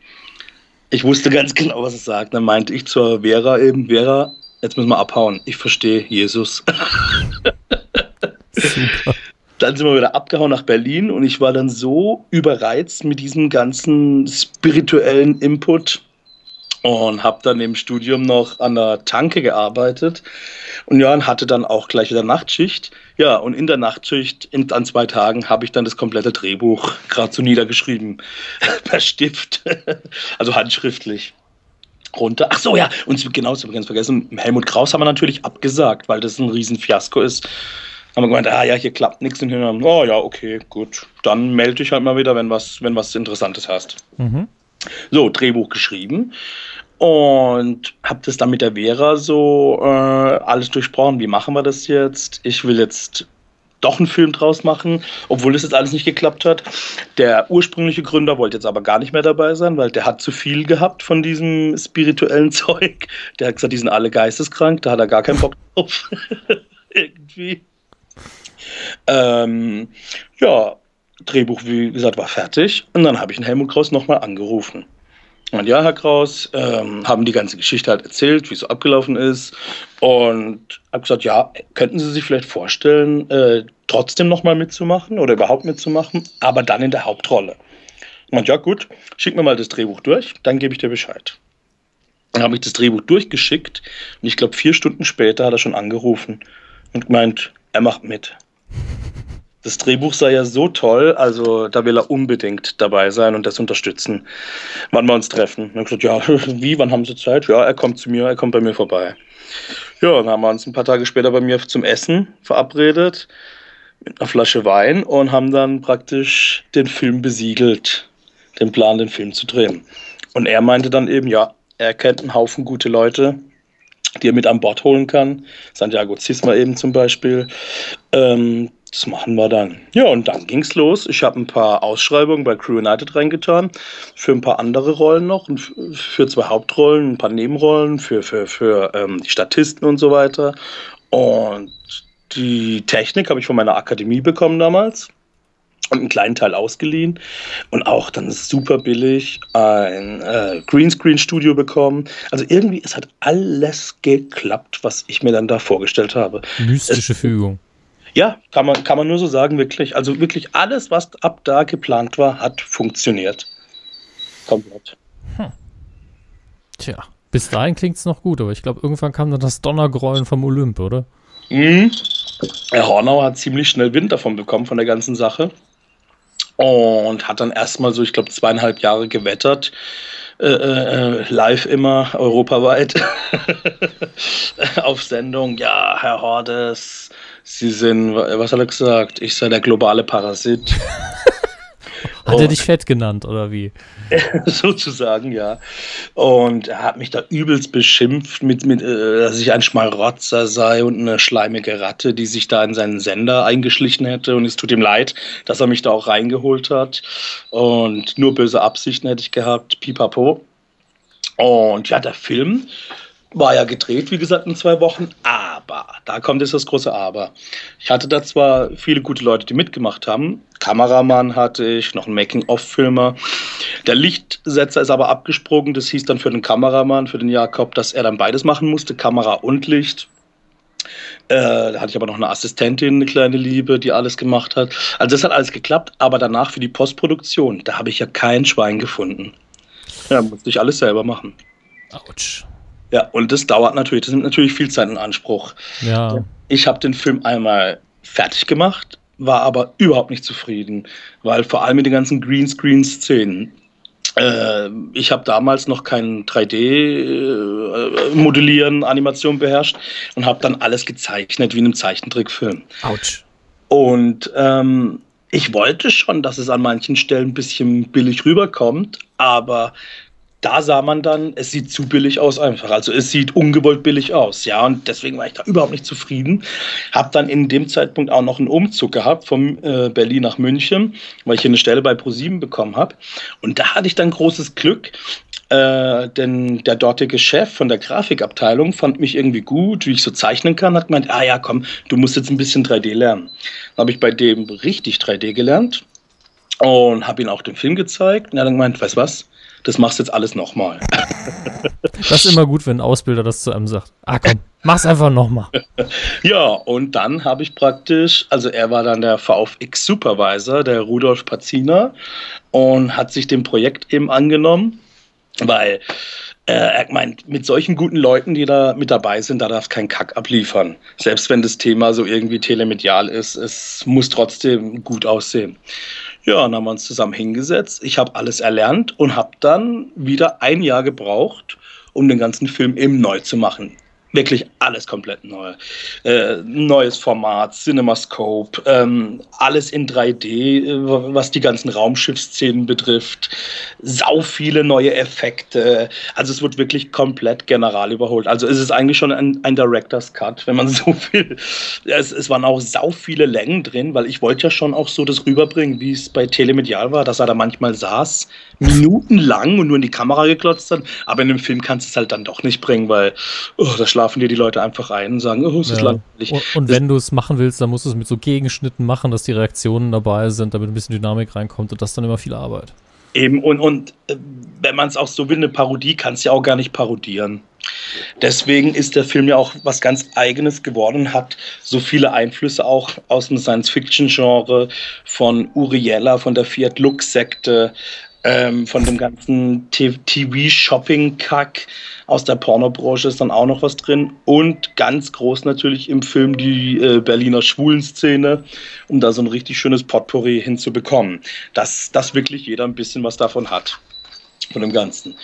Ich wusste ganz genau, was er sagt. Dann meinte ich zur Vera eben, Vera, jetzt müssen wir abhauen. Ich verstehe Jesus. Super. Dann sind wir wieder abgehauen nach Berlin und ich war dann so überreizt mit diesem ganzen spirituellen Input und habe dann im Studium noch an der Tanke gearbeitet und ja, hatte dann auch gleich wieder Nachtschicht. Ja, und in der Nachtschicht in, an zwei Tagen habe ich dann das komplette Drehbuch gerade so niedergeschrieben per Stift, also handschriftlich runter. Ach so, ja, und genau, das habe ich ganz vergessen. Helmut Kraus haben wir natürlich abgesagt, weil das ein Riesenfiasko ist. Haben wir gemeint, ah ja, hier klappt nichts. Und dann, oh ja, okay, gut. Dann melde dich halt mal wieder, wenn was, wenn was Interessantes hast. Mhm. So, Drehbuch geschrieben und habe das dann mit der Vera so äh, alles durchsprochen. Wie machen wir das jetzt? Ich will jetzt doch einen Film draus machen, obwohl es jetzt alles nicht geklappt hat. Der ursprüngliche Gründer wollte jetzt aber gar nicht mehr dabei sein, weil der hat zu viel gehabt von diesem spirituellen Zeug. Der hat gesagt, die sind alle geisteskrank, da hat er gar keinen Bock drauf. Irgendwie. Ähm, ja, Drehbuch, wie gesagt, war fertig. Und dann habe ich den Helmut Kraus nochmal angerufen. Und ja, Herr Kraus, ähm, haben die ganze Geschichte halt erzählt, wie es so abgelaufen ist. Und habe gesagt, ja, könnten Sie sich vielleicht vorstellen, äh, trotzdem nochmal mitzumachen oder überhaupt mitzumachen, aber dann in der Hauptrolle. Und ja, gut, schick mir mal das Drehbuch durch, dann gebe ich dir Bescheid. Dann habe ich das Drehbuch durchgeschickt und ich glaube, vier Stunden später hat er schon angerufen und gemeint, er macht mit das Drehbuch sei ja so toll, also da will er unbedingt dabei sein und das unterstützen, wann wir uns treffen. Dann gesagt, ja, wie, wann haben Sie Zeit? Ja, er kommt zu mir, er kommt bei mir vorbei. Ja, dann haben wir uns ein paar Tage später bei mir zum Essen verabredet mit einer Flasche Wein und haben dann praktisch den Film besiegelt, den Plan, den Film zu drehen. Und er meinte dann eben, ja, er kennt einen Haufen gute Leute, die er mit an Bord holen kann. Santiago Zisma eben zum Beispiel. Ähm, das machen wir dann. Ja, und dann ging's los. Ich habe ein paar Ausschreibungen bei Crew United reingetan, für ein paar andere Rollen noch, und für zwei Hauptrollen, ein paar Nebenrollen, für, für, für ähm, die Statisten und so weiter. Und die Technik habe ich von meiner Akademie bekommen damals und einen kleinen Teil ausgeliehen und auch dann super billig ein äh, Greenscreen-Studio bekommen. Also irgendwie, es hat alles geklappt, was ich mir dann da vorgestellt habe. Mystische es, Fügung. Ja, kann man, kann man nur so sagen, wirklich. Also wirklich alles, was ab da geplant war, hat funktioniert. Komplett. Hm. Tja, bis dahin klingt es noch gut, aber ich glaube, irgendwann kam dann das Donnergrollen vom Olymp, oder? Mhm. Herr Hornauer hat ziemlich schnell Wind davon bekommen, von der ganzen Sache. Und hat dann erstmal so, ich glaube, zweieinhalb Jahre gewettert. Äh, äh, live immer, europaweit auf Sendung. Ja, Herr Hordes, Sie sind, was hat er gesagt? Ich sei der globale Parasit. Hat und, er dich fett genannt oder wie? sozusagen, ja. Und er hat mich da übelst beschimpft, mit, mit, äh, dass ich ein Schmalrotzer sei und eine schleimige Ratte, die sich da in seinen Sender eingeschlichen hätte. Und es tut ihm leid, dass er mich da auch reingeholt hat. Und nur böse Absichten hätte ich gehabt, pipapo. Und ja, der Film war ja gedreht, wie gesagt, in zwei Wochen, aber, da kommt jetzt das große Aber. Ich hatte da zwar viele gute Leute, die mitgemacht haben. Kameramann hatte ich, noch einen Making-of-Filmer. Der Lichtsetzer ist aber abgesprungen. Das hieß dann für den Kameramann, für den Jakob, dass er dann beides machen musste, Kamera und Licht. Äh, da hatte ich aber noch eine Assistentin, eine kleine Liebe, die alles gemacht hat. Also das hat alles geklappt, aber danach für die Postproduktion, da habe ich ja kein Schwein gefunden. Ja, musste ich alles selber machen. Autsch. Ja, und das dauert natürlich, das nimmt natürlich viel Zeit in Anspruch. Ja. Ich habe den Film einmal fertig gemacht, war aber überhaupt nicht zufrieden, weil vor allem mit den ganzen Greenscreen-Szenen. Äh, ich habe damals noch kein 3D-Modellieren, äh, Animation beherrscht und habe dann alles gezeichnet wie in einem Zeichentrickfilm. Autsch. Und ähm, ich wollte schon, dass es an manchen Stellen ein bisschen billig rüberkommt, aber da sah man dann, es sieht zu billig aus einfach. Also es sieht ungewollt billig aus, ja. Und deswegen war ich da überhaupt nicht zufrieden. Hab dann in dem Zeitpunkt auch noch einen Umzug gehabt von äh, Berlin nach München, weil ich hier eine Stelle bei ProSieben bekommen habe. Und da hatte ich dann großes Glück, äh, denn der dortige Chef von der Grafikabteilung fand mich irgendwie gut, wie ich so zeichnen kann, hat gemeint, ah ja, komm, du musst jetzt ein bisschen 3D lernen. Dann habe ich bei dem richtig 3D gelernt und habe ihm auch den Film gezeigt. Und er hat dann gemeint, weißt was, das machst du jetzt alles nochmal. Das ist immer gut, wenn ein Ausbilder das zu einem sagt. Ah komm, mach's einfach nochmal. Ja, und dann habe ich praktisch, also er war dann der VFX-Supervisor, der Rudolf Pazina, und hat sich dem Projekt eben angenommen, weil äh, er meint, mit solchen guten Leuten, die da mit dabei sind, da darf kein Kack abliefern. Selbst wenn das Thema so irgendwie telemedial ist, es muss trotzdem gut aussehen. Ja, dann haben wir uns zusammen hingesetzt. Ich habe alles erlernt und habe dann wieder ein Jahr gebraucht, um den ganzen Film eben neu zu machen wirklich alles komplett neu. Äh, neues Format, CinemaScope, ähm, alles in 3D, äh, was die ganzen Raumschiffsszenen betrifft. Sau viele neue Effekte. Also es wird wirklich komplett general überholt. Also es ist eigentlich schon ein, ein Director's Cut, wenn man so will. Es, es waren auch sau viele Längen drin, weil ich wollte ja schon auch so das rüberbringen, wie es bei Telemedial war, dass er da manchmal saß, minutenlang und nur in die Kamera geklotzt hat. Aber in dem Film kannst du es halt dann doch nicht bringen, weil oh, das schlafen dir die Leute einfach ein und sagen, oh, es ist ja. langweilig. Und, und wenn du es machen willst, dann musst du es mit so Gegenschnitten machen, dass die Reaktionen dabei sind, damit ein bisschen Dynamik reinkommt und das dann immer viel Arbeit. Eben, und, und äh, wenn man es auch so will, eine Parodie kannst du ja auch gar nicht parodieren. Deswegen ist der Film ja auch was ganz Eigenes geworden, hat so viele Einflüsse auch aus dem Science-Fiction-Genre von Uriella, von der Fiat Lux-Sekte, ähm, von dem ganzen TV-Shopping-Kack aus der Pornobranche ist dann auch noch was drin. Und ganz groß natürlich im Film die äh, Berliner Schwulenszene, um da so ein richtig schönes Potpourri hinzubekommen. Dass, dass wirklich jeder ein bisschen was davon hat. Von dem Ganzen.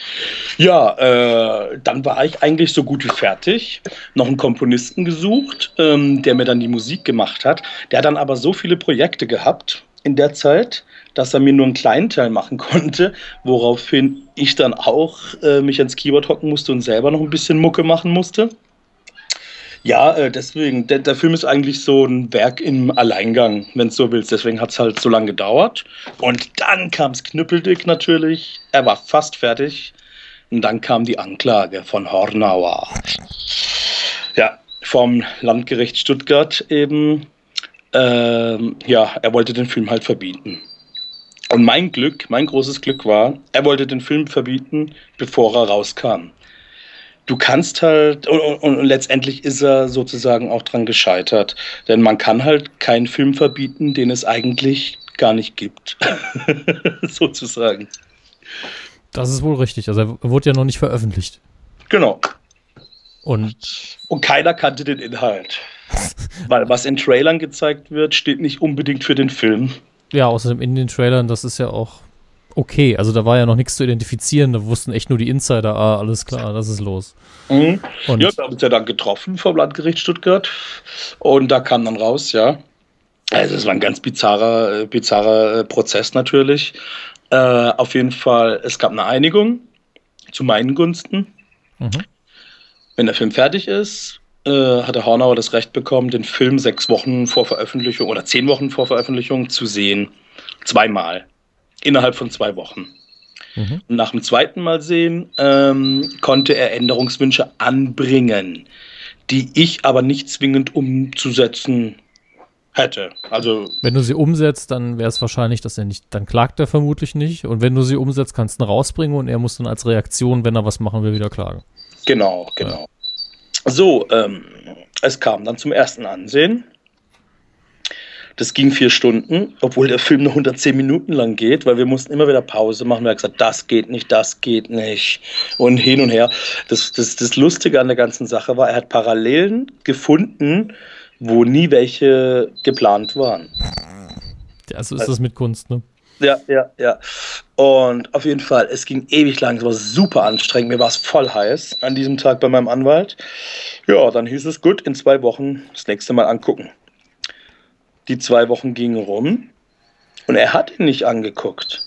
Ja, äh, dann war ich eigentlich so gut wie fertig. Noch einen Komponisten gesucht, ähm, der mir dann die Musik gemacht hat. Der hat dann aber so viele Projekte gehabt in der Zeit, dass er mir nur einen kleinen Teil machen konnte, woraufhin ich dann auch äh, mich ans Keyboard hocken musste und selber noch ein bisschen Mucke machen musste. Ja, äh, deswegen, der, der, Film ist eigentlich so ein Werk im Alleingang, wenn du so willst. Deswegen hat es halt so lange gedauert. Und dann kam es knüppeldick natürlich. Er war fast fertig. Und dann kam die Anklage von Hornauer. Ja, vom Landgericht Stuttgart eben. Ähm, ja, er wollte den Film halt verbieten. Und mein Glück, mein großes Glück war, er wollte den Film verbieten, bevor er rauskam. Du kannst halt, und, und, und, letztendlich ist er sozusagen auch dran gescheitert. Denn man kann halt keinen Film verbieten, den es eigentlich gar nicht gibt. sozusagen. Das ist wohl richtig. Also er wurde ja noch nicht veröffentlicht. Genau. Und, und keiner kannte den Inhalt. Weil was in Trailern gezeigt wird, steht nicht unbedingt für den Film. Ja, außerdem in den Trailern, das ist ja auch okay. Also da war ja noch nichts zu identifizieren, da wussten echt nur die Insider, ah, alles klar, das ist los. Mhm. ja, wir haben uns ja dann getroffen vom Landgericht Stuttgart und da kam dann raus, ja, Also es war ein ganz bizarrer, äh, bizarrer äh, Prozess natürlich. Äh, auf jeden Fall, es gab eine Einigung zu meinen Gunsten. Mhm. Wenn der Film fertig ist, äh, hat der Hornauer das Recht bekommen, den Film sechs Wochen vor Veröffentlichung oder zehn Wochen vor Veröffentlichung zu sehen. Zweimal. Innerhalb von zwei Wochen. Mhm. Nach dem zweiten Mal sehen ähm, konnte er Änderungswünsche anbringen, die ich aber nicht zwingend umzusetzen hätte. Also wenn du sie umsetzt, dann wäre es wahrscheinlich, dass er nicht, dann klagt er vermutlich nicht. Und wenn du sie umsetzt, kannst du ihn rausbringen und er muss dann als Reaktion, wenn er was machen will, wieder klagen. Genau, genau. Ja. So, ähm, es kam dann zum ersten Ansehen. Das ging vier Stunden, obwohl der Film nur 110 Minuten lang geht, weil wir mussten immer wieder Pause machen. Wir haben gesagt, das geht nicht, das geht nicht und hin und her. Das, das, das Lustige an der ganzen Sache war, er hat Parallelen gefunden, wo nie welche geplant waren. Ja, so ist das mit Kunst, ne? Ja, ja, ja. Und auf jeden Fall, es ging ewig lang, es war super anstrengend, mir war es voll heiß an diesem Tag bei meinem Anwalt. Ja, dann hieß es, gut, in zwei Wochen das nächste Mal angucken. Die zwei Wochen gingen rum und er hat ihn nicht angeguckt.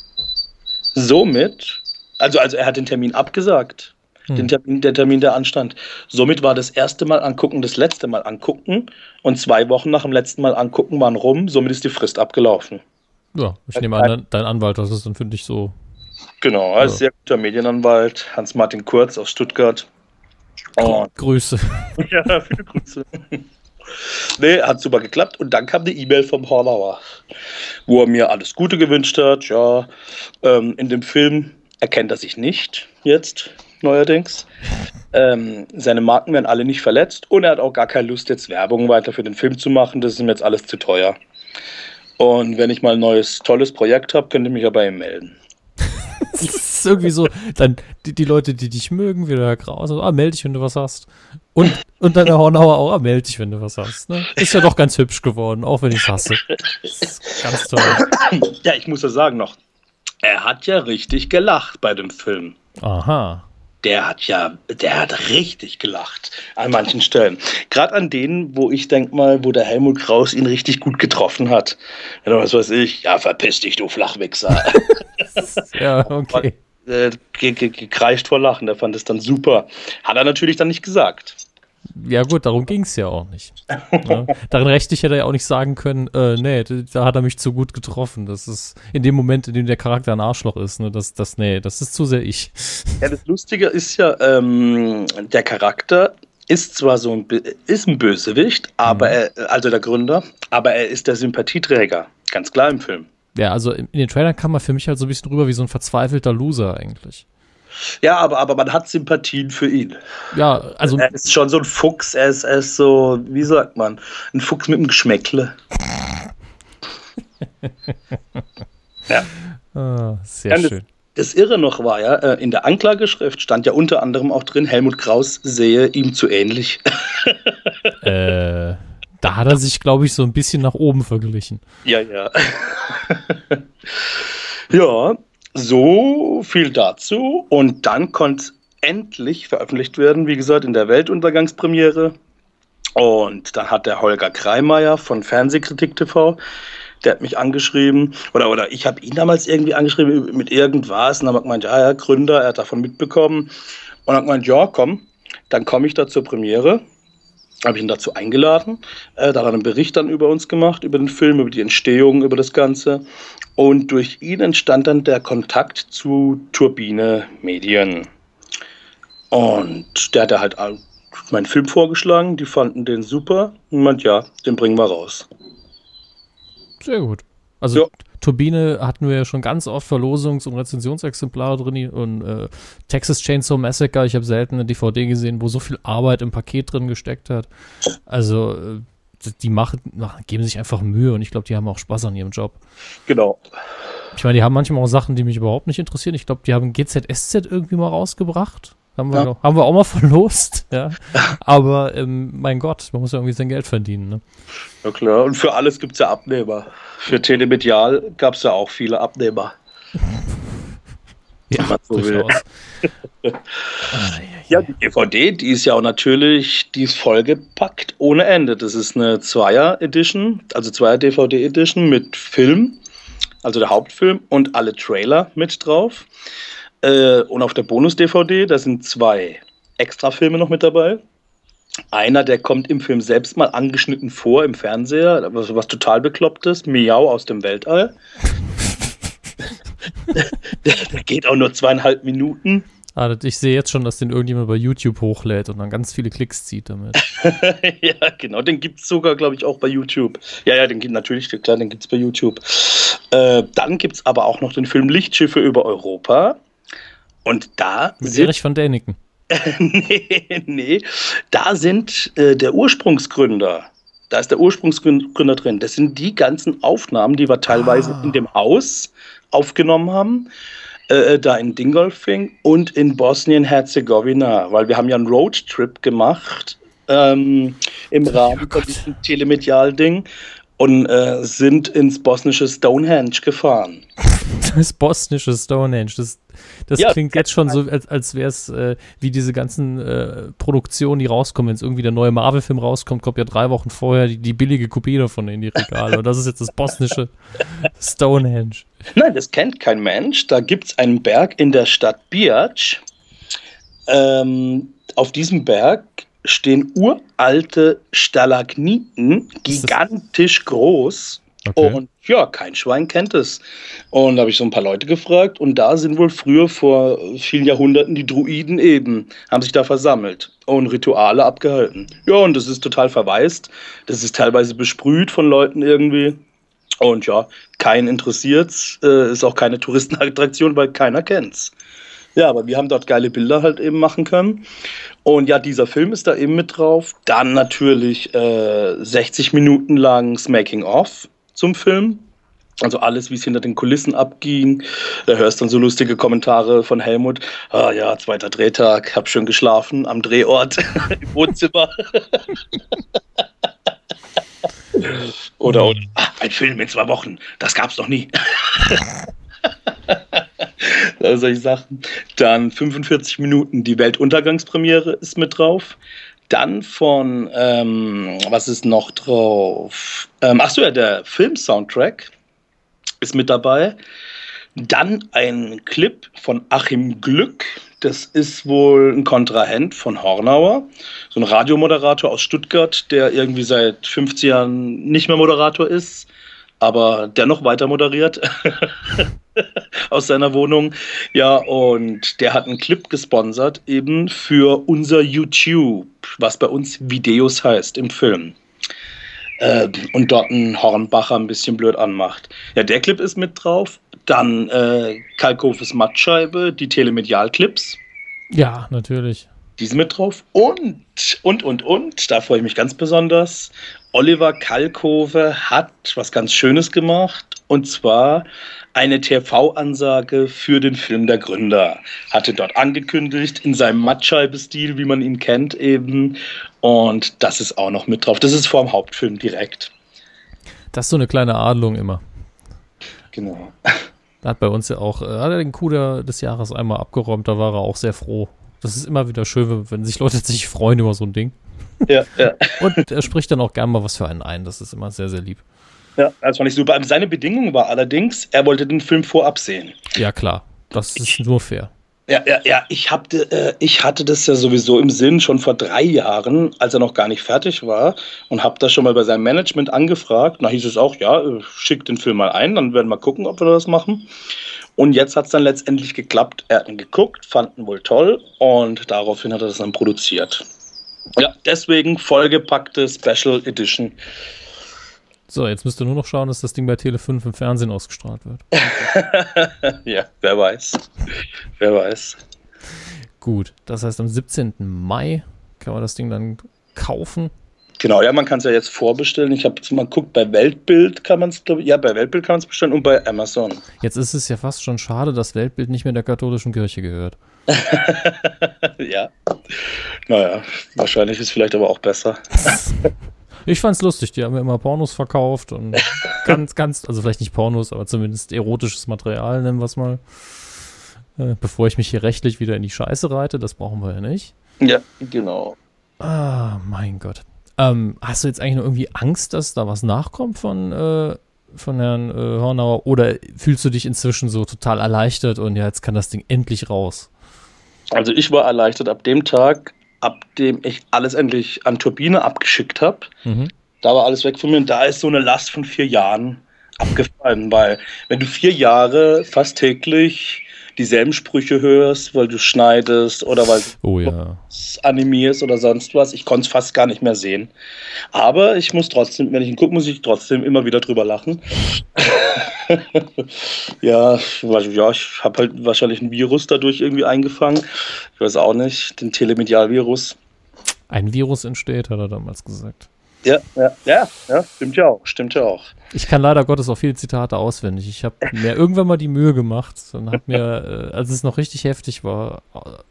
Somit, also, also er hat den Termin abgesagt. Hm. Den Termin, der Termin, der anstand. Somit war das erste Mal angucken, das letzte Mal angucken und zwei Wochen nach dem letzten Mal angucken waren rum. Somit ist die Frist abgelaufen. Ja, ich nehme an, dein Anwalt, das ist dann, finde ich, so. Genau, er ist ja. sehr guter Medienanwalt, Hans-Martin Kurz aus Stuttgart. Und Grüße. ja, viele Grüße. nee, hat super geklappt. Und dann kam eine E-Mail vom Hornauer, wo er mir alles Gute gewünscht hat. Ja, ähm, in dem Film erkennt er sich nicht jetzt, neuerdings. Ähm, seine Marken werden alle nicht verletzt und er hat auch gar keine Lust, jetzt Werbung weiter für den Film zu machen. Das ist ihm jetzt alles zu teuer. Und wenn ich mal ein neues, tolles Projekt habe, könnt ihr mich ja bei ihm melden. das ist irgendwie so, dann die, die, Leute, die dich mögen, wie der Herr Kraus, ah, melde dich, wenn du was hast. Und, und dann der Hornauer auch, ah, melde dich, wenn du was hast. Ne? Ist ja doch ganz hübsch geworden, auch wenn ich es hasse. ganz toll. Ja, ich muss ja sagen noch, er hat ja richtig gelacht bei dem Film. Aha der hat ja, der hat richtig gelacht an manchen Stellen. Gerade an denen, wo ich denke mal, wo der Helmut Kraus ihn richtig gut getroffen hat. Was weiß ich, ja, verpiss dich, du Flachwichser. ja, okay. Äh, gekreischt vor Lachen, der fand es dann super. Hat er natürlich dann nicht gesagt. Ja, gut, darum ging es ja auch nicht. ja. Darin rechte ich hätte ja auch nicht sagen können, äh, nee, da hat er mich zu gut getroffen. Das ist in dem Moment, in dem der Charakter ein Arschloch ist, ne, das, das, nee, das ist zu sehr ich. Ja, das Lustige ist ja, ähm, der Charakter ist zwar so ein, ist ein Bösewicht, aber mhm. er, also der Gründer, aber er ist der Sympathieträger, ganz klar im Film. Ja, also in den Trailern kam man für mich halt so ein bisschen rüber wie so ein verzweifelter Loser eigentlich. Ja, aber, aber man hat Sympathien für ihn. Ja, also. Er ist schon so ein Fuchs, er ist, er ist so, wie sagt man, ein Fuchs mit einem Geschmäckle. ja. Oh, sehr ja, schön. Das, das Irre noch war ja, äh, in der Anklageschrift stand ja unter anderem auch drin, Helmut Kraus sehe ihm zu ähnlich. äh, da hat er sich, glaube ich, so ein bisschen nach oben verglichen. Ja, ja. ja, so viel dazu. Und dann konnte es endlich veröffentlicht werden, wie gesagt, in der Weltuntergangspremiere. Und dann hat der Holger Kreimeier von Fernsehkritik TV, der hat mich angeschrieben, oder, oder ich habe ihn damals irgendwie angeschrieben mit irgendwas. Und dann hat gemeint, ja, ja, Gründer, er hat davon mitbekommen. Und hat gemeint, ja, komm, dann komme ich da zur Premiere habe ich ihn dazu eingeladen. Äh, da hat er einen Bericht dann über uns gemacht, über den Film, über die Entstehung, über das Ganze. Und durch ihn entstand dann der Kontakt zu Turbine Medien. Und der hat halt meinen Film vorgeschlagen, die fanden den super und meint, ja, den bringen wir raus. Sehr gut. Also ja. Turbine hatten wir ja schon ganz oft Verlosungs- und Rezensionsexemplare drin und äh, Texas Chainsaw Massacre, ich habe selten eine DVD gesehen, wo so viel Arbeit im Paket drin gesteckt hat. Also äh, die machen, machen, geben sich einfach Mühe und ich glaube, die haben auch Spaß an ihrem Job. Genau. Ich meine, die haben manchmal auch Sachen, die mich überhaupt nicht interessieren. Ich glaube, die haben GZSZ irgendwie mal rausgebracht. Haben wir, ja. noch, haben wir auch mal verlost, ja. Aber ähm, mein Gott, man muss ja irgendwie sein Geld verdienen. Ne? Ja klar, und für alles gibt es ja Abnehmer. Für Telemedial gab es ja auch viele Abnehmer. ja, so durchaus. ah, ja, Ja, die DVD, die ist ja auch natürlich, die ist vollgepackt ohne Ende. Das ist eine Zweier-Edition, also Zweier-DVD-Edition mit Film, also der Hauptfilm und alle Trailer mit drauf. Äh, und auf der Bonus-DVD, da sind zwei Extrafilme noch mit dabei. Einer, der kommt im Film selbst mal angeschnitten vor im Fernseher, was, was total beklopptes, Miau aus dem Weltall. Der, der geht auch nur zweieinhalb Minuten. Ah, ich sehe jetzt schon, dass den irgendjemand bei YouTube hochlädt und dann ganz viele Klicks zieht damit. ja, genau, den gibt es sogar, glaube ich, auch bei YouTube. Ja, ja, den gibt natürlich, klar, den gibt es bei YouTube. Äh, dann gibt es aber auch noch den Film Lichtschiffe über Europa. Und da. Mit Erich von Däniken. nee, nee. Da sind äh, der Ursprungsgründer. Da ist der Ursprungsgründer drin. Das sind die ganzen Aufnahmen, die wir teilweise ah. in dem Haus aufgenommen haben. Äh, äh, da in Dingolfing und in Bosnien-Herzegowina, weil wir haben ja einen Roadtrip gemacht ähm, im Rahmen oh von diesem Telemedial-Ding und äh, sind ins bosnische Stonehenge gefahren. Das bosnische Stonehenge, das, das ja, klingt jetzt schon so, als, als wäre es äh, wie diese ganzen äh, Produktionen, die rauskommen. Wenn es irgendwie der neue Marvel-Film rauskommt, kommt ja drei Wochen vorher die, die billige Kopie davon in die Regale. Und das ist jetzt das bosnische Stonehenge. Nein, das kennt kein Mensch. Da gibt es einen Berg in der Stadt Biac. Ähm, auf diesem Berg stehen uralte Stalagniten, gigantisch groß. Okay. Und ja, kein Schwein kennt es. Und da habe ich so ein paar Leute gefragt und da sind wohl früher vor vielen Jahrhunderten die Druiden eben, haben sich da versammelt und Rituale abgehalten. Ja, und das ist total verwaist. Das ist teilweise besprüht von Leuten irgendwie. Und ja, keinen interessiert äh, ist auch keine Touristenattraktion, weil keiner kennt's. Ja, aber wir haben dort geile Bilder halt eben machen können. Und ja, dieser Film ist da eben mit drauf. Dann natürlich äh, 60 Minuten langes Making-of zum Film. Also alles, wie es hinter den Kulissen abging. Da hörst dann so lustige Kommentare von Helmut. Ah ja, zweiter Drehtag, hab schön geschlafen am Drehort im Wohnzimmer. oder, oder ah, ein Film in zwei Wochen, das gab's noch nie. solche Sachen. Dann 45 Minuten die Weltuntergangspremiere ist mit drauf. Dann von, ähm, was ist noch drauf? Ähm, achso, ja, der Film-Soundtrack ist mit dabei. Dann ein Clip von Achim Glück. Das ist wohl ein Kontrahent von Hornauer, so ein Radiomoderator aus Stuttgart, der irgendwie seit 50 Jahren nicht mehr Moderator ist, aber dennoch weiter moderiert. aus seiner Wohnung. Ja, und der hat einen Clip gesponsert eben für unser YouTube, was bei uns Videos heißt im Film. Äh, und dort einen Hornbacher ein bisschen blöd anmacht. Ja, der Clip ist mit drauf. Dann äh, Kalkofes Mattscheibe, die Telemedial-Clips. Ja, natürlich. Die sind mit drauf. Und, und, und, und, da freue ich mich ganz besonders. Oliver Kalkove hat was ganz Schönes gemacht. Und zwar eine TV-Ansage für den Film Der Gründer. Hatte dort angekündigt, in seinem Mattscheibe-Stil, wie man ihn kennt, eben. Und das ist auch noch mit drauf. Das ist vor dem Hauptfilm direkt. Das ist so eine kleine Adelung immer. Genau. Da hat bei uns ja auch, äh, hat er den Coup des Jahres einmal abgeräumt, da war er auch sehr froh. Das ist immer wieder schön, wenn sich Leute sich freuen über so ein Ding. Ja, ja. Und er spricht dann auch gern mal was für einen ein. Das ist immer sehr, sehr lieb. Ja, das fand ich super. Seine Bedingung war allerdings, er wollte den Film vorab sehen. Ja, klar. Das ist nur fair. Ja, ja, ja. Ich, hab, äh, ich hatte das ja sowieso im Sinn schon vor drei Jahren, als er noch gar nicht fertig war, und habe das schon mal bei seinem Management angefragt. Da hieß es auch, ja, äh, schick den Film mal ein, dann werden wir gucken, ob wir das machen. Und jetzt hat es dann letztendlich geklappt. Er hat ihn geguckt, fand ihn wohl toll und daraufhin hat er das dann produziert. Ja, deswegen vollgepackte Special Edition so, jetzt müsst ihr nur noch schauen, dass das Ding bei Tele 5 im Fernsehen ausgestrahlt wird. ja, wer weiß. wer weiß. Gut, das heißt, am 17. Mai kann man das Ding dann kaufen. Genau, ja, man kann es ja jetzt vorbestellen. Ich habe jetzt mal geguckt, bei Weltbild kann man es, ja, bei Weltbild kann man es bestellen und bei Amazon. Jetzt ist es ja fast schon schade, dass Weltbild nicht mehr der katholischen Kirche gehört. ja. Naja, wahrscheinlich ist vielleicht aber auch besser. Ich fand's lustig, die haben ja immer Pornos verkauft und ganz, ganz, also vielleicht nicht Pornos, aber zumindest erotisches Material, nennen wir es mal. äh, bevor ich mich hier rechtlich wieder in die Scheiße reite. Das brauchen wir ja nicht. Ja, genau. Ah, mein Gott. Ähm, hast du jetzt eigentlich noch irgendwie Angst, dass da was nachkommt von, äh, von Herrn äh, Hornauer? Oder fühlst du dich inzwischen so total erleichtert und ja, jetzt kann das Ding endlich raus? Also ich war erleichtert ab dem Tag, ab dem ich alles endlich an Turbine abgeschickt habe. Mhm. Da war alles weg von mir und da ist so eine Last von vier Jahren abgefallen, weil wenn du vier Jahre fast täglich dieselben Sprüche hörst, weil du schneidest oder weil du oh, ja. animierst oder sonst was. Ich konnte es fast gar nicht mehr sehen. Aber ich muss trotzdem, wenn ich ihn gucke, muss ich trotzdem immer wieder drüber lachen. ja, ja, ich habe halt wahrscheinlich ein Virus dadurch irgendwie eingefangen. Ich weiß auch nicht, den Telemedialvirus. Ein Virus entsteht, hat er damals gesagt. Ja, ja, ja, ja, stimmt ja auch, stimmt ja auch. Ich kann leider Gottes auch viele Zitate auswendig. Ich habe mir irgendwann mal die Mühe gemacht und habe mir, äh, als es noch richtig heftig war,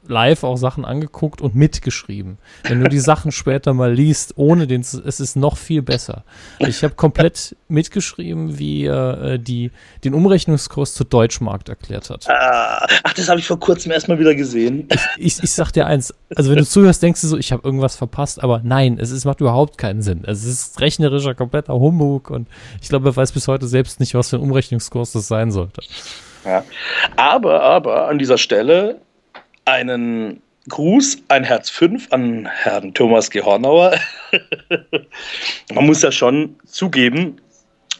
live auch Sachen angeguckt und mitgeschrieben. Wenn du die Sachen später mal liest, ohne den, es ist noch viel besser. Ich habe komplett mitgeschrieben, wie er äh, die, den Umrechnungskurs zu Deutschmarkt erklärt hat. Ah, ach, das habe ich vor kurzem erstmal wieder gesehen. Ich, ich, ich sag dir eins, also wenn du zuhörst, denkst du so, ich habe irgendwas verpasst, aber nein, es, es macht überhaupt keinen Sinn. Es ist rechnerischer, kompletter Humbug und ich glaube, er weiß bis heute selbst nicht, was für ein Umrechnungskurs das sein sollte. Ja. Aber, aber an dieser Stelle einen Gruß, ein Herz 5 an Herrn Thomas G. Hornauer. Man muss ja schon zugeben,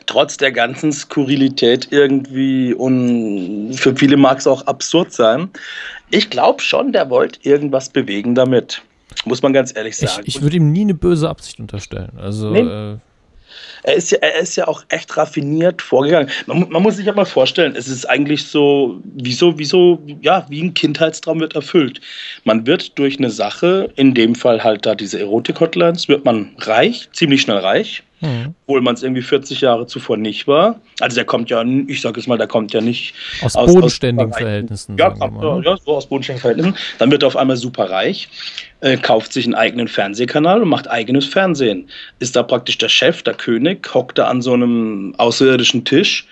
trotz der ganzen Skurrilität irgendwie und für viele mag es auch absurd sein. Ich glaube schon, der wollte irgendwas bewegen damit. Muss man ganz ehrlich sagen. Ich, ich würde ihm nie eine böse Absicht unterstellen. Also. Nee. Äh er ist ja, er ist ja auch echt raffiniert vorgegangen. Man, man muss sich ja mal vorstellen, es ist eigentlich so, wie so, wie so, ja, wie ein Kindheitstraum wird erfüllt. Man wird durch eine Sache, in dem Fall halt da diese Erotik-Hotlines, wird man reich, ziemlich schnell reich. Mhm. Obwohl man es irgendwie 40 Jahre zuvor nicht war. Also der kommt ja, ich sage es mal, der kommt ja nicht aus, aus bodenständigen aus Verhältnissen. Ja, mal, ne? ja, so aus bodenständigen Verhältnissen. Dann wird er auf einmal super reich, äh, kauft sich einen eigenen Fernsehkanal und macht eigenes Fernsehen. Ist da praktisch der Chef, der König, hockt da an so einem außerirdischen Tisch,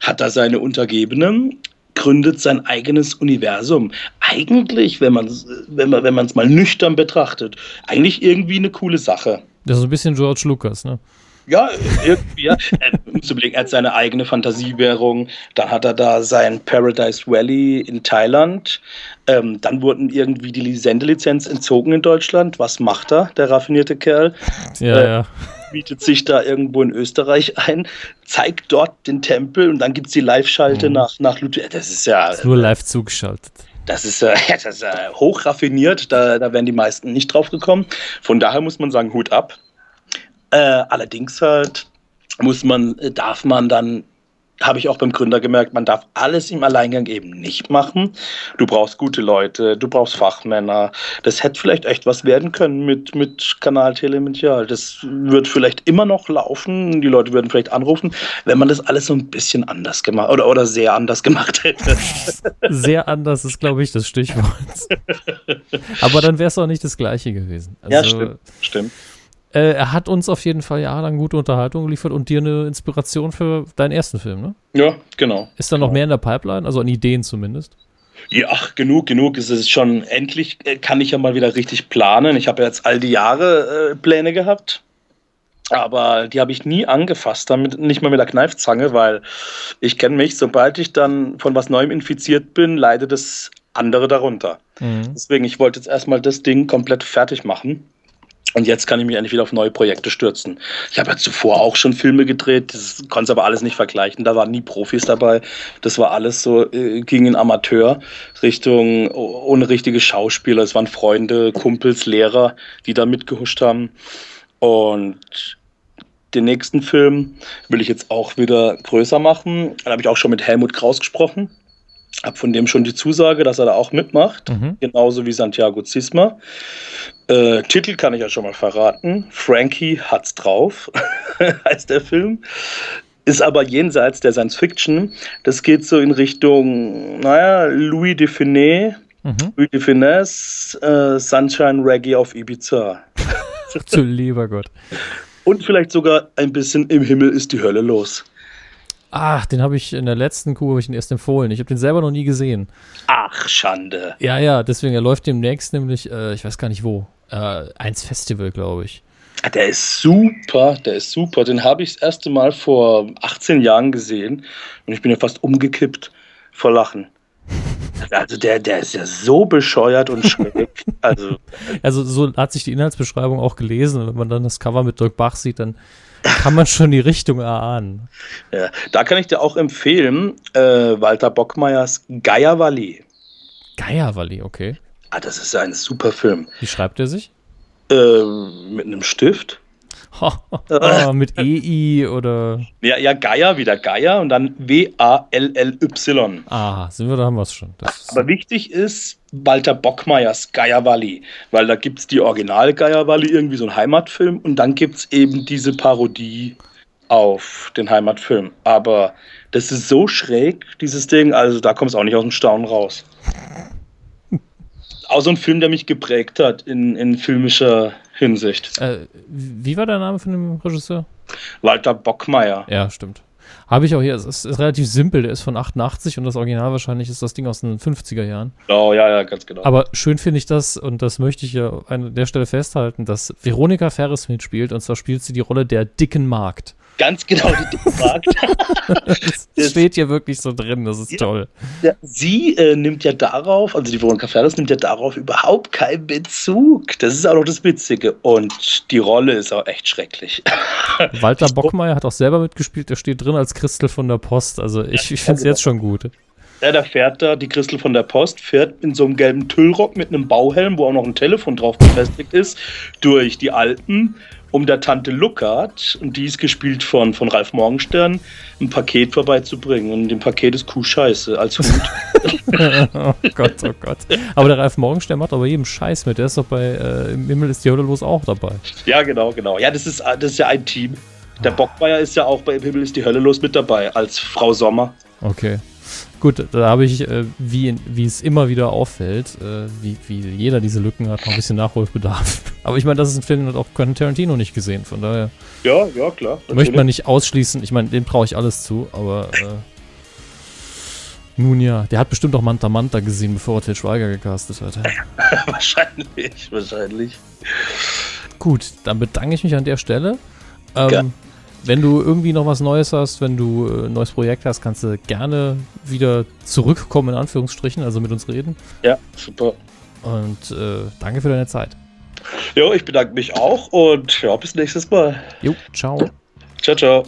hat da seine Untergebenen, gründet sein eigenes Universum. Eigentlich, wenn man es wenn man, wenn mal nüchtern betrachtet, eigentlich irgendwie eine coole Sache. Das ist ein bisschen George Lucas, ne? Ja, irgendwie, ja. Er hat seine eigene Fantasiewährung. Dann hat er da sein Paradise Valley in Thailand. Ähm, dann wurden irgendwie die Sendelizenz entzogen in Deutschland. Was macht er, der raffinierte Kerl? Ja, äh, ja. Bietet sich da irgendwo in Österreich ein, zeigt dort den Tempel und dann gibt es die Live-Schalte mhm. nach, nach Ludwig. Das ist ja. Das ist nur live zugeschaltet. Das ist, äh, das ist äh, hoch raffiniert, da, da wären die meisten nicht drauf gekommen. Von daher muss man sagen, Hut ab. Äh, allerdings halt muss man, darf man dann habe ich auch beim Gründer gemerkt, man darf alles im Alleingang eben nicht machen. Du brauchst gute Leute, du brauchst Fachmänner. Das hätte vielleicht echt was werden können mit, mit Kanal Telemedial. Das wird vielleicht immer noch laufen. Die Leute würden vielleicht anrufen, wenn man das alles so ein bisschen anders gemacht oder, oder sehr anders gemacht hätte. Sehr anders ist, glaube ich, das Stichwort. Aber dann wäre es auch nicht das Gleiche gewesen. Also, ja, stimmt. stimmt. Äh, er hat uns auf jeden Fall jahrelang gute Unterhaltung geliefert und dir eine Inspiration für deinen ersten Film, ne? Ja, genau. Ist da noch genau. mehr in der Pipeline? Also an Ideen zumindest? Ja, genug, genug. Es ist schon, endlich äh, kann ich ja mal wieder richtig planen. Ich habe ja jetzt all die Jahre äh, Pläne gehabt. Aber die habe ich nie angefasst, damit nicht mal mit der Kneifzange, weil ich kenne mich, sobald ich dann von was Neuem infiziert bin, leidet das andere darunter. Mhm. Deswegen, ich wollte jetzt erstmal das Ding komplett fertig machen. Und jetzt kann ich mich endlich wieder auf neue Projekte stürzen. Ich habe ja zuvor auch schon Filme gedreht, das konnte aber alles nicht vergleichen. Da waren nie Profis dabei. Das war alles so, äh, ging in Amateur Richtung ohne richtige Schauspieler. Es waren Freunde, Kumpels, Lehrer, die da mitgehuscht haben. Und den nächsten Film will ich jetzt auch wieder größer machen. Da habe ich auch schon mit Helmut Kraus gesprochen. Habe von dem schon die Zusage, dass er da auch mitmacht. Mhm. Genauso wie Santiago Zisma. Äh, Titel kann ich ja schon mal verraten. Frankie hat's drauf, heißt der Film. Ist aber jenseits der Science Fiction. Das geht so in Richtung, naja, Louis de Finet, mhm. Louis de Finesse, äh, Sunshine Reggae auf Ibiza. Zu lieber Gott. Und vielleicht sogar ein bisschen im Himmel ist die Hölle los. Ach, den habe ich in der letzten Kuh ich ihn erst empfohlen. Ich habe den selber noch nie gesehen. Ach, Schande. Ja, ja, deswegen, er läuft demnächst nämlich, äh, ich weiß gar nicht wo, äh, eins Festival, glaube ich. Der ist super, der ist super. Den habe ich das erste Mal vor 18 Jahren gesehen und ich bin ja fast umgekippt vor Lachen. Also der, der ist ja so bescheuert und schräg. Also, also so hat sich die Inhaltsbeschreibung auch gelesen. Wenn man dann das Cover mit Dirk Bach sieht, dann kann man schon die Richtung erahnen. Ja, da kann ich dir auch empfehlen, äh, Walter Bockmeyers Geierwalli. Geierwalli, okay. Ah, das ist ein super Film. Wie schreibt er sich? Ähm, mit einem Stift. oh, mit EI oder. Ja, ja, Geier, wieder Geier und dann W-A-L-L-Y. Ah, sind wir, da haben wir es schon. Aber wichtig ist Walter Bockmeyers Geierwalli, weil da gibt es die Original Geierwalli, irgendwie so ein Heimatfilm und dann gibt es eben diese Parodie auf den Heimatfilm. Aber das ist so schräg, dieses Ding, also da kommt es auch nicht aus dem Staunen raus. auch so ein Film, der mich geprägt hat in, in filmischer Hinsicht. Äh, wie war der Name von dem Regisseur? Walter Bockmeier. Ja, stimmt. Habe ich auch hier. Es ist, ist, relativ simpel. Der ist von 88 und das Original wahrscheinlich ist das Ding aus den 50er Jahren. Oh, ja, ja, ganz genau. Aber schön finde ich das und das möchte ich ja an der Stelle festhalten, dass Veronika Ferris mitspielt und zwar spielt sie die Rolle der dicken Markt ganz genau die Dickmarkt. das steht hier wirklich so drin, das ist ja, toll. Ja, sie äh, nimmt ja darauf, also die Veronika Ferris nimmt ja darauf überhaupt keinen Bezug. Das ist auch noch das Witzige. Und die Rolle ist auch echt schrecklich. Walter Bockmeier hat auch selber mitgespielt, der steht drin als Christel von der Post. Also ich, ich finde es jetzt schon gut. Ja, da fährt da die Christel von der Post, fährt in so einem gelben Tüllrock mit einem Bauhelm, wo auch noch ein Telefon drauf befestigt ist, durch die Alpen um der Tante Luckert, und die ist gespielt von, von Ralf Morgenstern, ein Paket vorbeizubringen. Und dem Paket ist Kuhscheiße als Hut. oh Gott, oh Gott. Aber der Ralf Morgenstern macht aber jedem Scheiß mit. Der ist doch bei äh, Im Himmel ist die Hölle los auch dabei. Ja, genau, genau. Ja, das ist, das ist ja ein Team. Der Bockmeier ist ja auch bei Im Himmel ist die Hölle los mit dabei, als Frau Sommer. Okay. Gut, da habe ich, äh, wie, wie es immer wieder auffällt, äh, wie, wie jeder diese Lücken hat, noch ein bisschen Nachholbedarf. Aber ich meine, das ist ein Film, den hat auch Quentin Tarantino nicht gesehen, von daher. Ja, ja, klar. Natürlich. Möchte man nicht ausschließen. Ich meine, dem traue ich alles zu, aber. Äh, nun ja, der hat bestimmt auch Manta Manta gesehen, bevor er Til Schweiger gecastet hat. wahrscheinlich, wahrscheinlich. Gut, dann bedanke ich mich an der Stelle. Ähm, ja. Wenn du irgendwie noch was Neues hast, wenn du äh, ein neues Projekt hast, kannst du gerne wieder zurückkommen, in Anführungsstrichen, also mit uns reden. Ja, super. Und äh, danke für deine Zeit. Jo, ich bedanke mich auch und ja, bis nächstes Mal. Jo, ciao. Ciao, ciao.